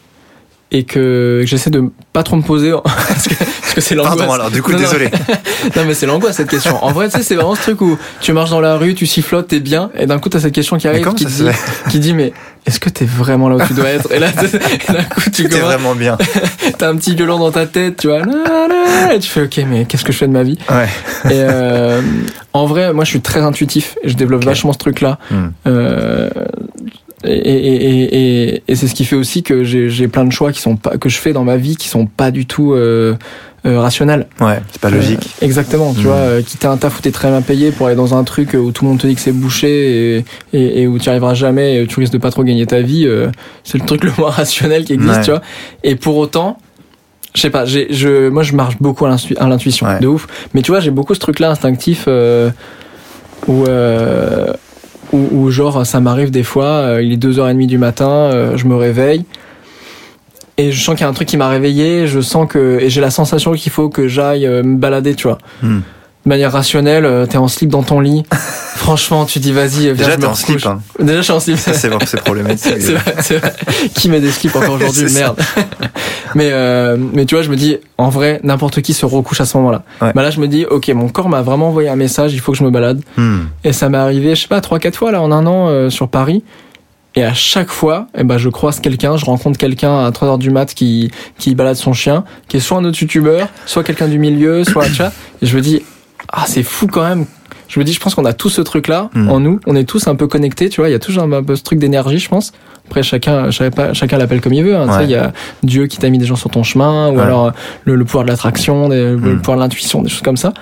et que, j'essaie de pas trop me poser parce que, c'est l'angoisse. Pardon, alors, du coup, Non, désolé. Non mais c'est l'angoisse cette question. En vrai, tu sais, c'est vraiment ce truc où tu marches dans la rue, tu sifflotes, t'es bien, et d'un coup t'as cette question qui arrive qui dit, qui dit mais est-ce que t'es vraiment là où tu dois être? Et là, d'un coup tu T'es commences, vraiment bien. t'as un petit violon dans ta tête, tu vois, là, là, et tu fais ok mais qu'est-ce que je fais de ma vie? Ouais. Et euh, en vrai, moi je suis très intuitif, et je développe vachement ce truc-là. Hmm. Euh, et, et, et, c'est ce qui fait aussi que j'ai plein de choix qui sont pas que je fais dans ma vie qui sont pas du tout euh, euh, rationnels. Ouais, c'est pas logique. Euh, exactement, tu Mm. vois, euh, quitter un taf où t'es très bien payé pour aller dans un truc où tout le monde te dit que c'est bouché et, où tu arriveras jamais et où tu risques de pas trop gagner ta vie, euh, c'est le truc le moins rationnel qui existe, Ouais. tu vois. Et pour autant, je sais pas, je, moi je marche beaucoup à l'intu- à l'intuition, Ouais. de ouf. Mais tu vois, j'ai beaucoup ce truc-là instinctif euh, où, euh, où, où genre ça m'arrive des fois, euh, il est 2h30 du matin, euh, je me réveille. Et je sens qu'il y a un truc qui m'a réveillé, je sens que et j'ai la sensation qu'il faut que j'aille euh, me balader, tu vois. Hmm. De manière rationnelle, euh, t'es en slip dans ton lit. Franchement, tu dis vas-y, viens, Déjà, je t'es en slip. Hein. Déjà, je suis en slip. Ça, c'est c'est problématique. C'est vrai, c'est vrai. Qui met des slips encore aujourd'hui. Merde. mais euh, mais tu vois, je me dis en vrai, n'importe qui se recouche à ce moment-là. Ouais. Bah là, je me dis ok, mon corps m'a vraiment envoyé un message, il faut que je me balade. Hmm. Et ça m'est arrivé, je sais pas, trois quatre fois là en un an euh, sur Paris. Et à chaque fois, eh ben, je croise quelqu'un, je rencontre quelqu'un à 3 heures du mat qui, qui balade son chien, qui est soit un autre youtubeur, soit quelqu'un du milieu, soit tu vois. Et je me dis, ah, c'est fou quand même. Je me dis, je pense qu'on a tous ce truc-là Mm. en nous. On est tous un peu connectés, tu vois. Il y a toujours un, peu ce truc d'énergie, je pense. Après, chacun, chacun, chacun l'appelle comme il veut. hein. Tu sais, Ouais. il y a Dieu qui t'a mis des gens sur ton chemin, ou Ouais. alors euh, le, le pouvoir de l'attraction, le Mm. pouvoir de l'intuition, des choses comme ça.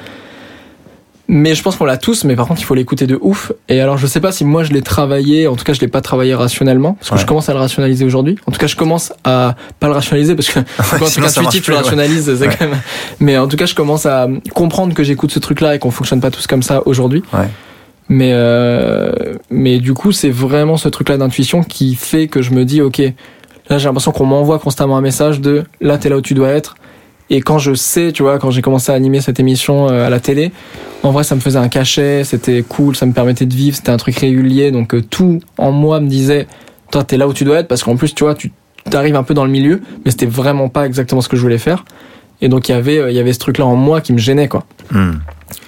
Mais je pense qu'on l'a tous, mais par contre, il faut l'écouter de ouf. Et alors, je sais pas si moi je l'ai travaillé, en tout cas, je l'ai pas travaillé rationnellement, parce que Ouais. je commence à le rationaliser aujourd'hui. En tout cas, je commence à pas le rationaliser, parce que quand intuitif, tu le plus, ouais. rationalises, c'est quand même. Mais en tout cas, je commence à comprendre que j'écoute ce truc-là et qu'on fonctionne pas tous comme ça aujourd'hui. Ouais. Mais, euh, mais du coup, c'est vraiment ce truc-là d'intuition qui fait que je me dis, ok, là, j'ai l'impression qu'on m'envoie constamment un message de là, t'es là où tu dois être. Et quand je sais, tu vois, quand j'ai commencé à animer cette émission euh, à la télé, en vrai, ça me faisait un cachet, c'était cool, ça me permettait de vivre, c'était un truc régulier, donc euh, tout en moi me disait, toi, t'es là où tu dois être, parce qu'en plus, tu vois, tu t'arrives un peu dans le milieu, mais c'était vraiment pas exactement ce que je voulais faire. Et donc, il y avait, euh, il y avait ce truc-là en moi qui me gênait, quoi. Hmm.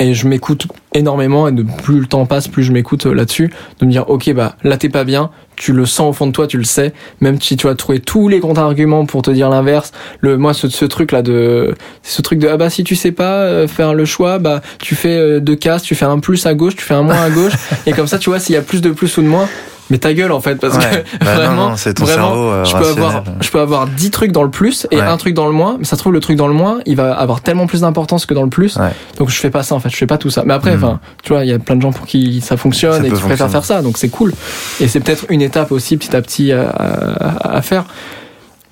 Et je m'écoute énormément et de plus le temps passe, plus je m'écoute euh, là-dessus, de me dire ok bah là t'es pas bien, tu le sens au fond de toi, tu le sais, même si tu vas trouver tous les contre-arguments pour te dire l'inverse. Le moi ce, ce truc là de ce truc de ah bah si tu sais pas euh, faire le choix, bah tu fais euh, deux cases, tu fais un plus à gauche, tu fais un moins à gauche et comme ça tu vois s'il y a plus de plus ou de moins, mais ta gueule en fait parce Ouais. que Bah vraiment non, c'est ton vraiment, cerveau euh, je peux avoir je peux avoir 10 trucs dans le plus et Ouais. un truc dans le moins mais ça se trouve le truc dans le moins il va avoir tellement plus d'importance que dans le plus Ouais. donc je fais pas ça en fait je fais pas tout ça mais après Mhm. enfin tu vois il y a plein de gens pour qui ça fonctionne Ça et qui préfèrent faire ça donc c'est cool et c'est peut-être une étape aussi petit à petit à, à- à faire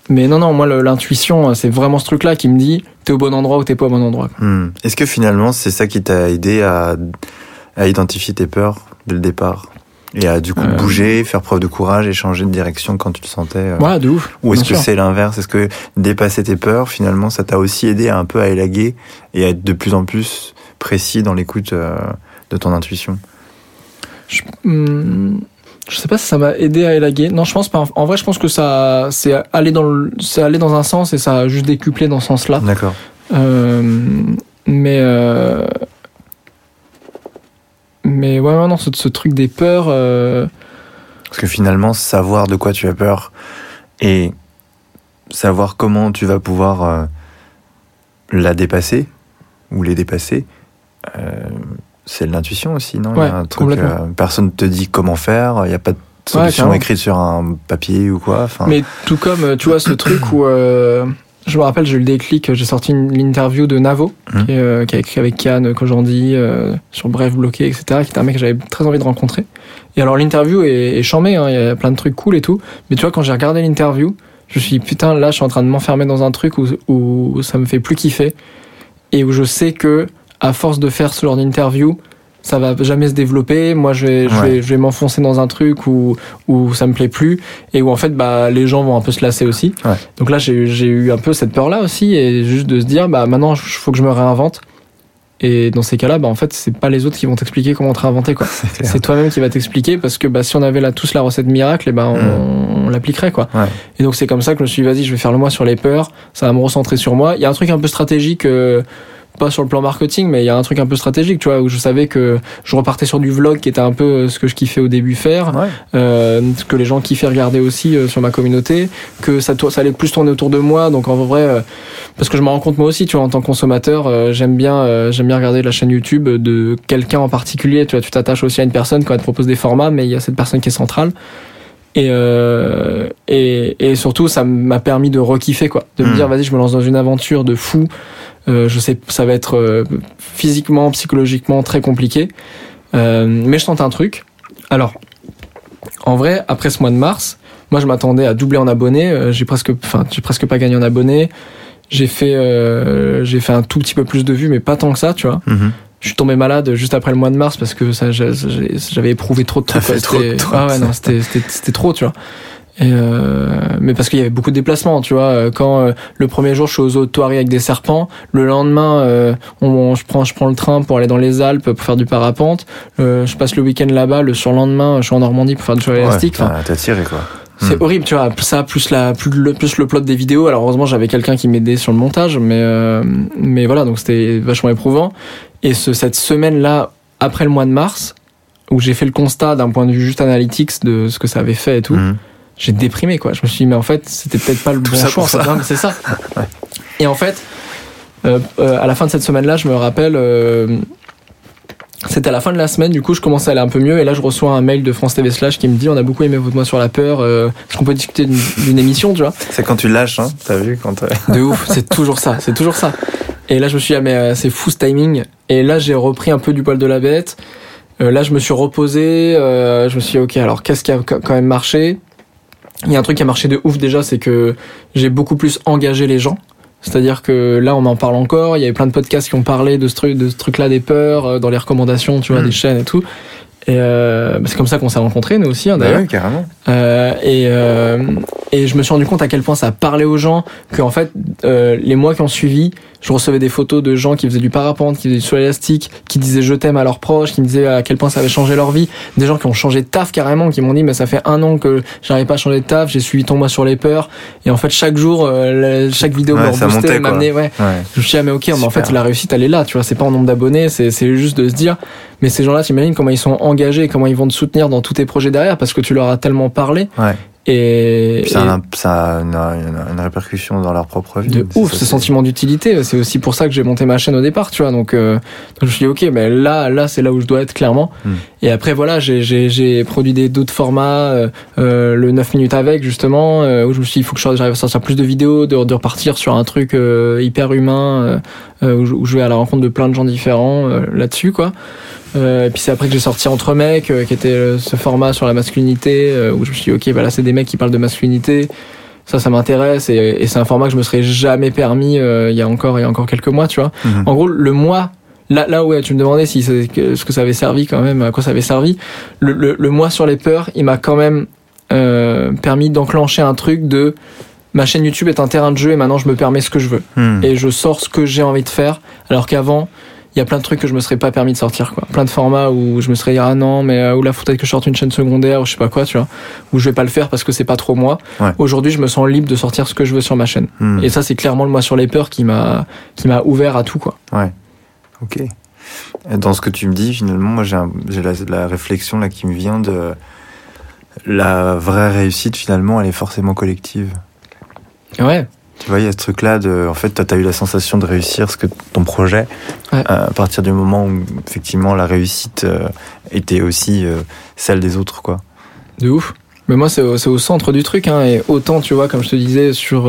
mais non non moi l'intuition c'est vraiment ce truc là qui me dit t'es au bon endroit ou t'es pas au bon endroit. Hmm. Est-ce que finalement, c'est ça qui t'a aidé à, à identifier tes peurs dès le départ? Et à du coup Euh. bouger, faire preuve de courage et changer de direction quand tu te sentais euh, voilà de ouf Ou est-ce que c'est l'inverse? Est-ce que dépasser tes peurs, finalement, ça t'a aussi aidé à un peu à élaguer et à être de plus en plus précis dans l'écoute euh, de ton intuition? Je, hum, je sais pas si ça m'a aidé à élaguer. Non, je pense pas. En vrai, je pense que ça, c'est aller dans le, c'est aller dans un sens et ça a juste décuplé dans ce sens-là. D'accord. Euh, mais, euh, mais ouais, non, ce, ce truc des peurs. euh, Parce que finalement, savoir de quoi tu as peur et savoir comment tu vas pouvoir euh, la dépasser ou les dépasser, euh, c'est de l'intuition aussi, non? Il y a un truc, Personne ne te dit comment faire, il n'y a pas de solution écrite sur un papier ou quoi. Mais tout comme, tu vois, ce truc où. Euh, je me rappelle, j'ai eu le déclic, j'ai sorti une l'interview de Navo, qui, est, euh, qui a écrit avec Cannes, Kojandi, euh, sur Bref Bloqué, etc., qui était un mec que j'avais très envie de rencontrer. Et alors, l'interview est, est chambée, hein, il y a plein de trucs cool et tout. Mais tu vois, quand j'ai regardé l'interview, je me suis dit, putain, là, je suis en train de m'enfermer dans un truc où, où ça me fait plus kiffer. Et où je sais que, à force de faire ce genre d'interview, ça va jamais se développer. Moi, je vais, je Ouais. vais, je vais m'enfoncer dans un truc où, où ça me plaît plus et où en fait, bah, les gens vont un peu se lasser aussi. Ouais. Donc là, j'ai eu- j'ai eu un peu cette peur-là aussi et juste de se dire, bah, maintenant, il faut que je me réinvente. Et dans ces cas-là, bah, en fait, c'est pas les autres qui vont t'expliquer comment te réinventer, quoi. c'est toi-même qui va t'expliquer parce que bah, si on avait là tous la recette miracle, et ben on, on l'appliquerait quoi. Ouais. Et donc c'est comme ça que je me suis dit vas-y je vais faire le mois sur les peurs, ça va me recentrer sur moi. Il y a un truc un peu stratégique, euh, pas sur le plan marketing, mais il y a un truc un peu stratégique, tu vois, où je savais que je repartais sur du vlog qui était un peu euh, ce que je kiffais au début faire, Ouais. euh, ce que les gens kiffaient regarder aussi euh, sur ma communauté, que ça, ça allait plus tourner autour de moi. Donc en vrai, euh, parce que je me rends compte moi aussi, tu vois, en tant que consommateur, j'aime bien, j'aime bien regarder la chaîne YouTube de quelqu'un en particulier. Tu vois, tu t'attaches aussi à une personne quand elle te propose des formats, mais il y a cette personne qui est centrale. Et, euh, et, et surtout, ça m'a permis de rekiffer, quoi. De me Mm. dire, vas-y, je me lance dans une aventure de fou. Euh, je sais, ça va être euh, physiquement, psychologiquement très compliqué. Euh, mais je tente un truc. Alors, en vrai, après ce mois de mars, moi, je m'attendais à doubler en abonnés. Euh, j'ai presque, enfin, j'ai presque pas gagné en abonnés. J'ai fait, euh, j'ai fait un tout petit peu plus de vues, mais pas tant que ça, tu vois. Mhm. Je suis tombé malade juste après le mois de mars parce que ça, j'avais éprouvé trop de trucs. trop C'était- trucs, Ah ouais, c'était trop, tu vois. Et euh, mais parce qu'il y avait beaucoup de déplacements, tu vois. Euh, Quand euh, le premier jour je suis aux eaux de Thoiry avec des serpents, le lendemain euh, on, je prends je prends le train pour aller dans les Alpes pour faire du parapente. Euh, je passe le week-end là-bas, le surlendemain je suis en Normandie pour faire du cheval Ouais, élastique. Enfin, t'as- tiré quoi. c'est Hmm. horrible, tu vois. Ça, plus, la, plus, le, plus le plot des vidéos. Alors, heureusement, j'avais quelqu'un qui m'aidait sur le montage, mais, euh, mais voilà, donc c'était vachement éprouvant. Et ce, cette semaine-là, après le mois de mars, où j'ai fait le constat d'un point de vue juste analytics de ce que ça avait fait et tout, Mhm. J'ai déprimé, quoi. Je me suis dit, mais en fait, c'était peut-être pas le Tout bon choix. ça. C'est ça. Et en fait, euh, euh, à la fin de cette semaine-là, je me rappelle. euh, c'était à la fin de la semaine, du coup je commençais à aller un peu mieux et là je reçois un mail de France TV Slash qui me dit on a beaucoup aimé votre mois sur la peur, euh, est-ce qu'on peut discuter d'une d'une émission, tu vois? C'est quand tu lâches, hein, t'as vu quand. De ouf, c'est toujours ça, c'est toujours ça. Et là je me suis dit ah mais euh, c'est fou ce timing. Et là j'ai repris un peu du poil de la bête. Euh, là je me suis reposé, euh, je me suis dit ok alors qu'est-ce qui a quand même marché? Il y a un truc qui a marché de ouf déjà, c'est que j'ai beaucoup plus engagé les gens. C'est-à-dire que là, on en parle encore. Il y avait plein de podcasts qui ont parlé de ce truc, de ce truc-là des peurs euh, dans les recommandations, tu vois, Mm. des chaînes et tout. Et euh, bah, c'est comme ça qu'on s'est rencontrés, nous aussi, hein, Bah d'ailleurs. ouais, carrément. Euh, et, euh, et je me suis rendu compte à quel point ça parlait aux gens, que en fait, euh, les mois qui ont suivi, je recevais des photos de gens qui faisaient du parapente, qui faisaient du saut élastique, qui disaient je t'aime à leurs proches, qui me disaient à quel point ça avait changé leur vie, des gens qui ont changé de taf carrément, qui m'ont dit mais ça fait un an que j'arrive pas à changer de taf, j'ai suivi ton mois sur les peurs, et en fait chaque jour, euh, chaque vidéo Ouais, me reboostait, m'amenait, ouais, Ouais. je me suis dit, ah, mais ok, mais en fait, la réussite, elle est là, tu vois, c'est pas en nombre d'abonnés, c'est, c'est juste de se dire, mais ces gens-là, t'imagines comment ils sont engagés, comment ils vont te soutenir dans tous tes projets derrière, parce que tu leur as tellement parlé. Ouais. Et, Puis ça, a et ça a une, une- répercussion dans leur propre vie. de ouf, ça, ce sentiment d'utilité, c'est aussi pour ça que j'ai monté ma chaîne au départ, tu vois, donc, euh, donc je me suis dit, ok, mais là, là, c'est là où je dois être, clairement. Hmm. Et après, voilà, j'ai, produit des, d'autres formats, euh, euh, le 9 minutes avec, justement, euh, où je me suis dit, il faut que j'arrive à sortir plus de vidéos, de, de repartir sur un truc euh, hyper humain, où, je, où je vais à la rencontre de plein de gens différents là-dessus, quoi. Euh, et puis c'est après que j'ai sorti Entre mecs, euh, qui était euh, ce format sur la masculinité, euh, où je me suis dit, ok, bah là, c'est des mecs qui parlent de masculinité. Ça, ça m'intéresse, et, et c'est un format que je me serais jamais permis euh, il y a encore, il y a encore quelques mois, tu vois. Mhm. En gros, le mois, là, là ouais, tu me demandais si ce que ça avait servi quand même, à quoi ça avait servi. Le, le, le mois sur les peurs, il m'a quand même euh, permis d'enclencher un truc de ma chaîne YouTube est un terrain de jeu et maintenant je me permets ce que je veux Hmm. et je sors ce que j'ai envie de faire. Alors qu'avant, il y a plein de trucs que je me serais pas permis de sortir, quoi. Plein de formats où je me serais dit ah non, mais euh, ou là faut peut-être que je sorte une chaîne secondaire ou je sais pas quoi, tu vois, où je vais pas le faire parce que c'est pas trop moi. Ouais. Aujourd'hui, je me sens libre de sortir ce que je veux sur ma chaîne. Hmm. Et ça, c'est clairement le mois sur les peurs qui m'a qui m'a ouvert à tout, quoi. Ok. Et Dans ce que tu me dis, finalement, moi j'ai la, la réflexion là qui me vient de la vraie réussite. Finalement, elle est forcément collective. Ouais. Tu vois, il y a ce truc-là de, en fait, toi, t'as eu la sensation de réussir ce que ton projet, Ouais. euh, à partir du moment où effectivement la réussite euh, était aussi euh, celle des autres, quoi. De ouf. Mais moi, c'est au, centre du truc. Hein, et autant, tu vois, comme je te disais, sur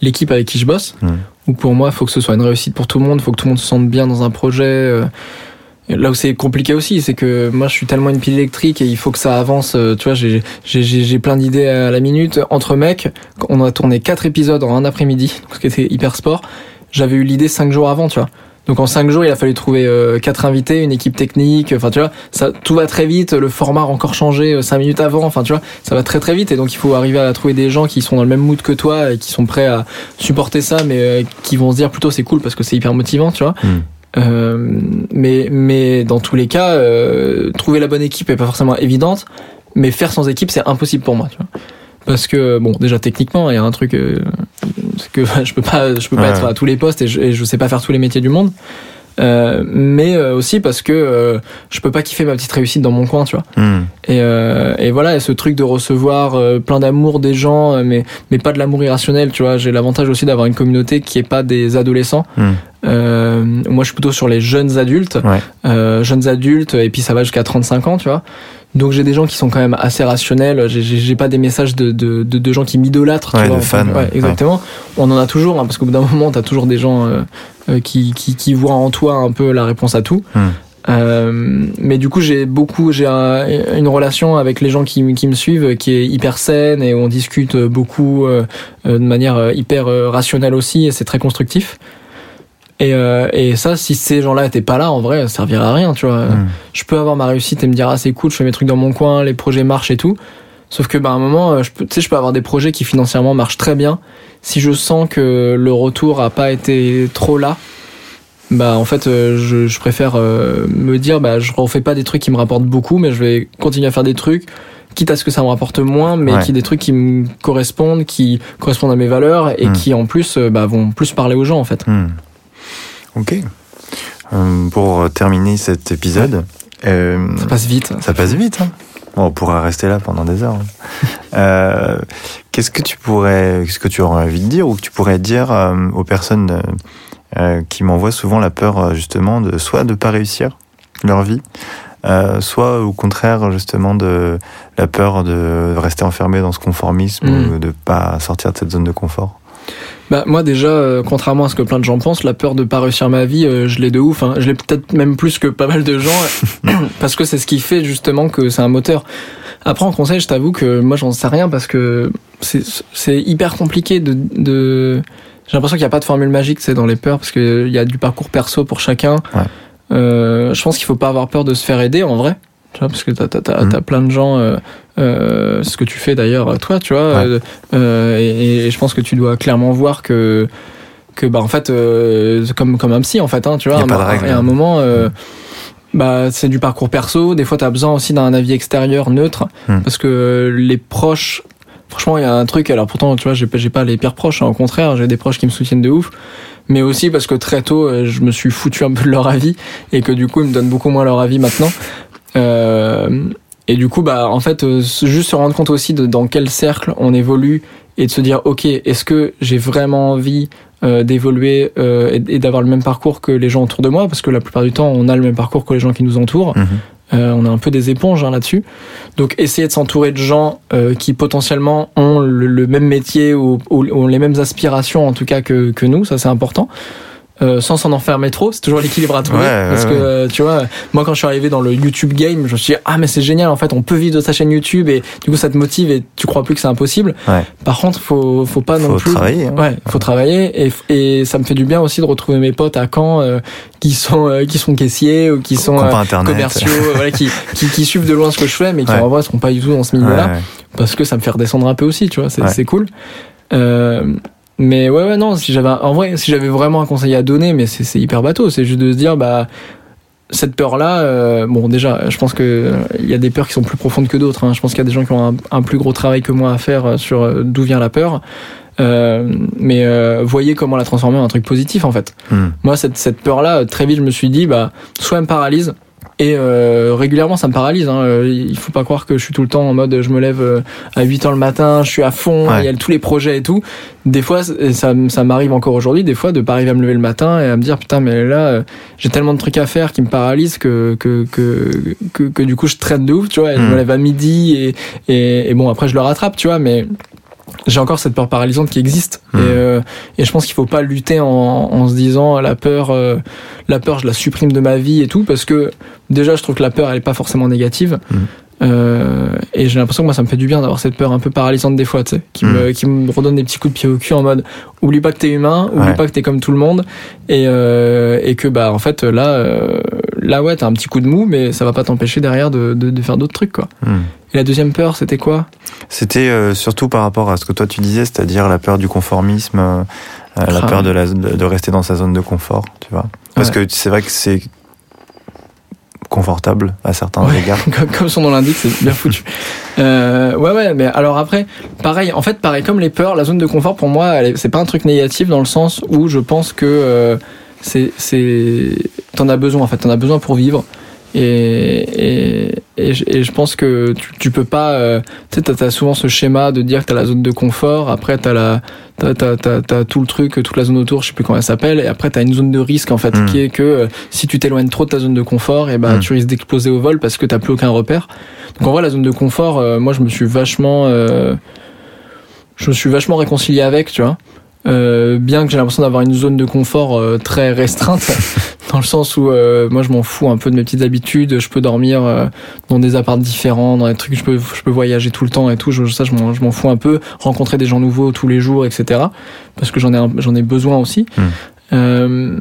l'équipe avec qui je bosse, Mm. où pour moi, il faut que ce soit une réussite pour tout le monde, il faut que tout le monde se sente bien dans un projet. Là où c'est compliqué aussi, c'est que moi, je suis tellement une pile électrique et il faut que ça avance. euh, Tu vois, j'ai j'ai- j'ai plein d'idées à la minute. Entre mecs, on a tourné quatre épisodes en un après-midi, ce qui était hyper sport. J'avais eu l'idée cinq jours avant, tu vois. Donc en cinq jours, il a fallu trouver euh, quatre invités, une équipe technique. Enfin, tu vois, ça tout va très vite. Le format a encore changé euh, cinq minutes avant. Enfin, tu vois, ça va très très vite. Et donc il faut arriver à trouver des gens qui sont dans le même mood que toi et qui sont prêts à supporter ça, mais qui vont se dire plutôt c'est cool parce que c'est hyper motivant, tu vois. Mm. Euh, mais mais dans tous les cas, euh, trouver la bonne équipe est pas forcément évidente. Mais faire sans équipe, c'est impossible pour moi, tu vois. Parce que bon, déjà techniquement, il y a un truc, euh, c'est que je peux pas, je peux pas Ouais. être à tous les postes et je, et je sais pas faire tous les métiers du monde. Euh, mais euh, aussi parce que euh, je peux pas kiffer ma petite réussite dans mon coin, tu vois. Hmm. Et, euh, et voilà, et ce truc de recevoir plein d'amour des gens, mais mais pas de l'amour irrationnel, tu vois. J'ai l'avantage aussi d'avoir une communauté qui est pas des adolescents. Euh, moi, je suis plutôt sur les jeunes adultes, Ouais. euh, jeunes adultes, et puis ça va jusqu'à 35 ans, tu vois. Donc j'ai des gens qui sont quand même assez rationnels. J'ai- pas des messages de, de, de, de gens qui m'idolâtrent. Ouais, de fans, ouais, ouais. exactement. On en a toujours, hein, parce qu'au bout d'un moment, t'as toujours des gens euh, euh, qui, qui, qui voient en toi un peu la réponse à tout. Hmm. Euh, mais du coup, j'ai beaucoup, j'ai un- une relation avec les gens qui, qui me suivent qui est hyper saine et on discute beaucoup euh, euh, de manière euh, hyper rationnelle aussi et c'est très constructif. Et, euh, et ça, si ces gens-là étaient pas là, en vrai, ça servirait à rien, tu vois. Hmm. Je peux avoir ma réussite et me dire ah c'est cool, je fais mes trucs dans mon coin, les projets marchent et tout. Sauf que bah, à un moment, euh, je peux, tu sais, je peux avoir des projets qui financièrement marchent très bien. Si je sens que le retour a pas été trop là, bah en fait, euh, je, je préfère euh, me dire bah je refais pas des trucs qui me rapportent beaucoup, mais je vais continuer à faire des trucs, quitte à ce que ça me rapporte moins, mais Ouais. qui des trucs qui me correspondent, qui correspondent à mes valeurs et Mm. qui en plus bah, vont plus parler aux gens en fait. Hmm. Ok. Euh, pour terminer cet épisode, euh, Ça passe vite. ça passe vite. Hein Bon, on pourra rester là pendant des heures. hein. Euh, qu'est-ce que tu pourrais, qu'est-ce que tu aurais envie de dire ou que tu pourrais dire euh, aux personnes euh, qui m'envoient souvent la peur justement de soit de pas réussir leur vie, euh, soit au contraire justement de la peur de rester enfermé dans ce conformisme Mm. ou de pas sortir de cette zone de confort? Bah moi déjà, euh, contrairement à ce que plein de gens pensent, la peur de pas réussir ma vie, euh, je l'ai de ouf. Hein. Je l'ai peut-être même plus que pas mal de gens, parce que c'est ce qui fait justement que c'est un moteur. Après en conseil, je t'avoue que moi j'en sais rien parce que c'est c'est hyper compliqué de, de... j'ai l'impression qu'il n'y a pas de formule magique, c'est dans les peurs parce qu'il y a du parcours perso pour chacun. Ouais. Euh, je pense qu'il faut pas avoir peur de se faire aider en vrai. Tu vois, parce que t'as, t'as, t'as, Mhm. t'as plein de gens, euh, euh, ce que tu fais d'ailleurs, toi, tu vois, Ouais. euh, euh, et, et je pense que tu dois clairement voir que, que bah en fait, euh, comme comme un psy en fait, hein, tu vois, Y a pas de un- règle. et à un moment, euh, bah c'est du parcours perso. Des fois, t'as besoin aussi d'un avis extérieur neutre, Mhm. parce que les proches. Franchement, il y a un truc. Alors pourtant, tu vois, j'ai pas, les pires proches. hein, au contraire, j'ai des proches qui me soutiennent de ouf. Mais aussi parce que très tôt, je me suis foutu un peu de leur avis et que du coup, ils me donnent beaucoup moins leur avis maintenant. Euh, et du coup, bah, en fait, euh, juste se rendre compte aussi de dans quel cercle on évolue et de se dire, ok, est-ce que j'ai vraiment envie euh, d'évoluer euh, et, d'avoir le même parcours que les gens autour de moi? Parce que la plupart du temps, on a le même parcours que les gens qui nous entourent. Mhm. Euh, on est un peu des éponges hein, là-dessus. Donc essayer de s'entourer de gens euh, qui potentiellement ont le, le même métier ou, ou ont les mêmes aspirations en tout cas que, que nous, ça c'est important. Euh, sans s'en enfermer trop, c'est toujours l'équilibre à trouver. Ouais, parce ouais, que ouais. euh, tu vois, moi quand je suis arrivé dans le YouTube game, je me suis dit ah mais c'est génial en fait, on peut vivre de sa chaîne YouTube et du coup ça te motive et tu crois plus que c'est impossible. Ouais. Par contre, faut faut pas non Faut plus. travailler, hein. Ouais, faut travailler et, et ça me fait du bien aussi de retrouver mes potes à Caen euh, qui sont euh, qui sont caissiers ou qui sont euh, commerciaux, euh, voilà, qui, qui, qui suivent de loin ce que je fais, mais qui en vrai seront pas du tout dans ce milieu-là, ouais. parce que ça me fait redescendre un peu aussi, tu vois, c'est cool. Euh, mais ouais, ouais, non, si j'avais, en vrai, si j'avais vraiment un conseil à donner, mais c'est hyper bateau, c'est juste de se dire, bah, cette peur-là, euh, bon, déjà, je pense que euh, il y a des peurs qui sont plus profondes que d'autres. hein. Je pense qu'il y a des gens qui ont un, un plus gros travail que moi à faire euh, sur euh, d'où vient la peur. Euh, mais euh, voyez comment la transformer en un truc positif en fait. Hmm. Moi, cette, cette peur-là, très vite, je me suis dit, bah, soit elle me paralyse, Et euh, régulièrement, ça me paralyse. Hein. Euh, Il faut pas croire que je suis tout le temps en mode je me lève euh, à 8 heures le matin, je suis à fond, Ouais. il y a tous les projets et tout. Des fois, ça, ça m'arrive encore aujourd'hui, des fois, de pas arriver à me lever le matin et à me dire putain, mais là, euh, j'ai tellement de trucs à faire qui me paralysent que que, que, que, que du coup, je traîne de ouf, tu vois. Et Je Mm. me lève à midi et, et, et bon, après, je le rattrape, tu vois, mais j'ai encore cette peur paralysante qui existe et, euh, et je pense qu'il faut pas lutter en, en se disant la peur euh, la peur je la supprime de ma vie et tout parce que déjà je trouve que la peur elle est pas forcément négative Mm. Euh, et j'ai l'impression que moi ça me fait du bien d'avoir cette peur un peu paralysante des fois tu sais qui me qui me redonne des petits coups de pied au cul en mode oublie pas que t'es humain oublie Ouais. pas que t'es comme tout le monde et euh, et que bah en fait là euh, là ouais t'as un petit coup de mou mais ça va pas t'empêcher derrière de, de, de faire d'autres trucs quoi Hmm. Et la deuxième peur c'était quoi? C'était euh, surtout par rapport à ce que toi tu disais, c'est-à-dire la peur du conformisme, euh, euh, la Ah. peur de, la, de de rester dans sa zone de confort, tu vois. Parce Ouais. que c'est vrai que c'est confortable à certains Ouais. égards. comme, son nom l'indique, c'est bien foutu. Euh, ouais, ouais, mais alors après, pareil, en fait, pareil, comme les peurs, la zone de confort, pour moi, c'est pas un truc négatif dans le sens où je pense que euh, c'est, c'est, t'en as besoin, en fait, t'en as besoin pour vivre. Et, et, et, je- et je pense que tu, tu peux pas, euh, tu sais, t'as, t'as souvent ce schéma de dire que t'as la zone de confort, après t'as la, t'as, t'as, t'as, t'as tout le truc, toute la zone autour, je sais plus comment elle s'appelle, et après t'as une zone de risque, en fait, Mm. qui est que euh, si tu t'éloignes trop de ta zone de confort, et ben tu risques d'exploser au vol parce que t'as plus aucun repère. Donc en vrai, la zone de confort, euh, moi je me suis vachement, euh, je me suis vachement réconcilié avec, tu vois. Euh, bien que j'ai l'impression d'avoir une zone de confort euh, très restreinte, dans le sens où euh, moi je m'en fous un peu de mes petites habitudes, je peux dormir euh, dans des apparts différents, dans des trucs, je peux, je peux voyager tout le temps et tout, je, ça je m'en, je m'en fous un peu, rencontrer des gens nouveaux tous les jours, etc. Parce que j'en ai, j'en ai besoin aussi. Mm.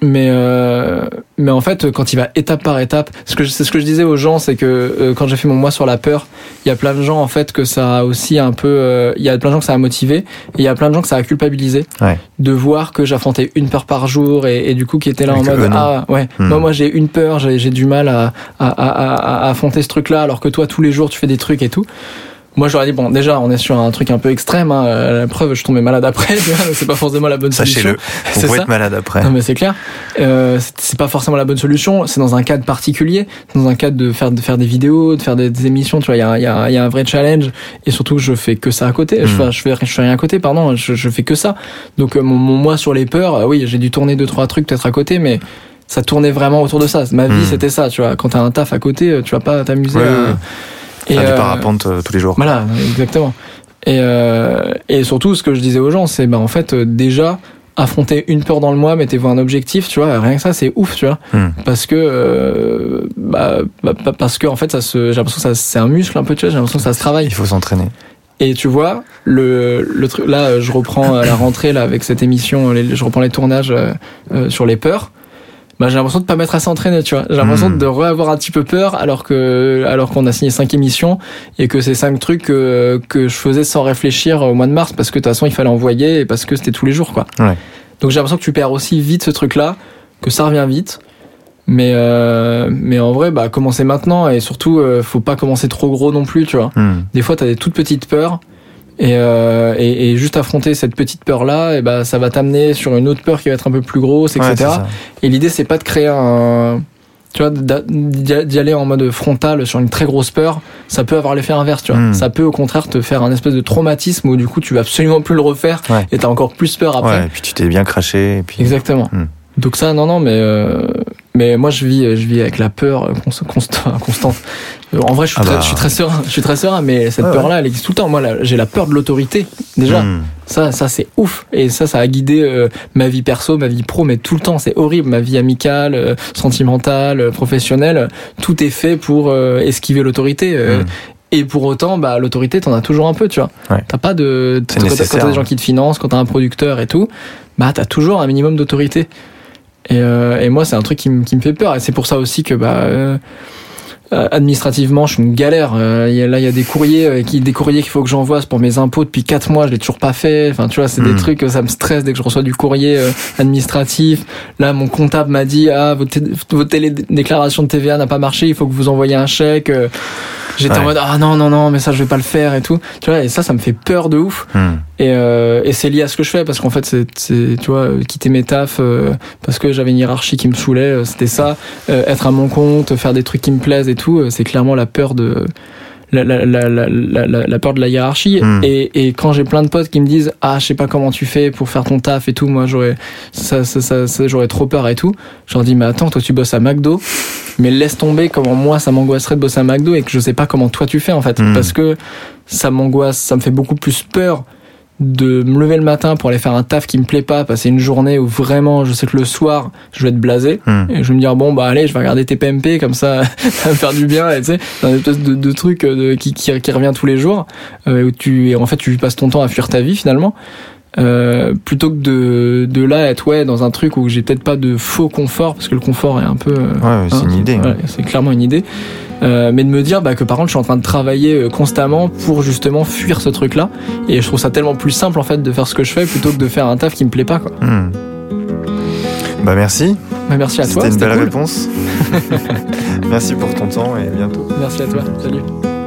Mais euh, mais en fait quand il va étape par étape ce que je- c'est ce que je disais aux gens c'est que euh, quand j'ai fait mon mois sur la peur il y a plein de gens en fait que ça a aussi un peu euh, il y a plein de gens que ça a motivé et il y a plein de gens que ça a culpabilisé Ouais. de voir que j'affrontais une peur par jour et, et du coup qui étaient là Et en mode ah ouais Hmm. moi moi j'ai une peur j'ai j'ai du mal à, à, à, à- à affronter ce truc là alors que toi tous les jours tu fais des trucs et tout moi j'aurais dit bon déjà on est sur un truc un peu extrême hein. Euh, la preuve je tombais malade après c'est pas forcément la bonne solution Sachez-le, vous pouvez être malade après. non mais c'est clair. Euh, c'est- pas forcément la bonne solution. C'est dans un cadre particulier, dans un cadre de faire de faire des vidéos, de faire des, des émissions. Tu vois, il y a, y, a, y a un vrai challenge. Et surtout, je fais que ça à côté. Je, Mm. fais, je fais je fais rien à côté, pardon. Je, je fais que ça. Donc euh, mon, mon mois sur les peurs, euh, oui, j'ai dû tourner deux trois trucs peut-être à côté, mais ça tournait vraiment autour de ça. Ma vie, Mm. c'était ça. Tu vois, quand t'as un taf à côté, tu vas pas t'amuser. Ouais, à- ouais. Et, Faire du euh, parapente euh, tous les jours. voilà, exactement. Et, euh, et surtout, ce que je disais aux gens, c'est ben en fait déjà affronter une peur dans le mois, mettez-vous un objectif, tu vois, rien que ça, c'est ouf, tu vois, Hmm. parce que euh, bah, bah, bah, parce que en fait, ça se, j'ai l'impression que ça c'est un muscle un peu, tu vois, j'ai l'impression que ça se travaille. Il faut s'entraîner. Et tu vois, le, le truc, là, je reprends à la rentrée là avec cette émission, les- je reprends les tournages euh, euh, sur les peurs. Bah, j'ai l'impression de pas m'être assez entraîné, tu vois. J'ai l'impression Hmm. de re-avoir un petit peu peur alors que alors qu'on a signé cinq émissions et que c'est cinq trucs que, que je faisais sans réfléchir au mois de mars parce que de toute façon il fallait envoyer et parce que c'était tous les jours, quoi. Ouais. Donc j'ai l'impression que tu perds aussi vite ce truc-là, que ça revient vite. Mais euh, mais en vrai, bah commencer maintenant et surtout euh, faut pas commencer trop gros non plus, tu vois Hmm. des fois, tu as des toutes petites peurs. Et, euh, et, et juste affronter cette petite peur là, et bah ça va t'amener sur une autre peur qui va être un peu plus grosse, etc. Ouais, et l'idée c'est pas de créer un, tu vois, d'y aller en mode frontal sur une très grosse peur. Ça peut avoir l'effet inverse, tu vois. Mm. Ça peut au contraire te faire un espèce de traumatisme où du coup tu vas absolument plus le refaire Ouais. et t'as encore plus peur après. Ouais, et puis tu t'es bien craché. Et puis... Exactement. Mm. Donc ça, non, non, mais euh, mais moi je vis, je vis avec la peur euh, const- const- constante. Euh, En vrai, je suis Ah très, bah. je suis très serein. Je suis très serein, mais cette Ouais, peur-là, elle existe tout le temps. Moi, j'ai la peur de l'autorité. Déjà, Hmm. ça, ça c'est ouf. Et ça, ça a guidé euh, ma vie perso, ma vie pro, mais tout le temps, c'est horrible. Ma vie amicale, euh, sentimentale, professionnelle, tout est fait pour euh, esquiver l'autorité. Hmm. Et pour autant, bah, l'autorité, t'en as toujours un peu, tu vois. Ouais. T'as pas de. Quand t'as des gens qui te financent, quand t'as un producteur et tout, bah, t'as toujours un minimum d'autorité. Et, euh, et moi, c'est un truc qui, me- qui me fait peur. Et c'est pour ça aussi que, bah, euh, euh, administrativement, je suis une galère. Euh, il y a- là, il y a des courriers, euh, qui, des courriers qu'il faut que j'envoie pour mes impôts depuis quatre mois. Je l'ai toujours pas fait. Enfin, tu vois, c'est des Hmm. trucs, ça me stresse dès que je reçois du courrier euh, administratif. Là, mon comptable m'a dit, ah, votre, votre télédéclaration de TVA n'a pas marché. Il faut que vous envoyiez un chèque. Euh, J'étais en mode, ah non, non, non, mais ça, je vais pas le faire et tout. Tu vois, et ça, ça me fait peur de ouf. Hmm. Et, euh, et c'est lié à ce que je fais parce qu'en fait, c'est, tu vois, quitter mes tafs euh, parce que j'avais une hiérarchie qui me saoulait, euh, c'était ça. Euh, être à mon compte, faire des trucs qui me plaisent et tout, euh, c'est clairement la peur de la, la, la, la, peur de la hiérarchie. Hmm. Et, et quand j'ai plein de potes qui me disent ah je sais pas comment tu fais pour faire ton taf et tout, moi j'aurais ça, ça, ça, ça, j'aurais trop peur et tout. Je leur dis mais attends toi tu bosses à McDo, mais laisse tomber comment moi ça m'angoisserait de bosser à McDo et que je sais pas comment toi tu fais en fait Hmm. parce que ça m'angoisse, ça me fait beaucoup plus peur de me lever le matin pour aller faire un taf qui me plaît pas, passer une journée où vraiment je sais que le soir je vais être blasé Hmm. et je vais me dire bon bah allez je vais regarder tes PMP comme ça ça va me faire du bien et tu sais c'est un espèce de, de truc euh, de, qui, qui, qui revient tous les jours euh, où tu et en fait tu passes ton temps à fuir ta vie finalement euh, plutôt que de, de là être ouais dans un truc où j'ai peut-être pas de faux confort parce que le confort est un peu euh, Ouais, c'est une idée. ouais, c'est clairement une idée euh, mais de me dire bah, que par contre je suis en train de travailler euh, constamment pour justement fuir ce truc là et je trouve ça tellement plus simple en fait de faire ce que je fais plutôt que de faire un taf qui me plaît pas quoi. Hmm. Bah merci, Bah, merci à toi c'était une belle cool. réponse. merci pour ton temps et à bientôt. merci à toi salut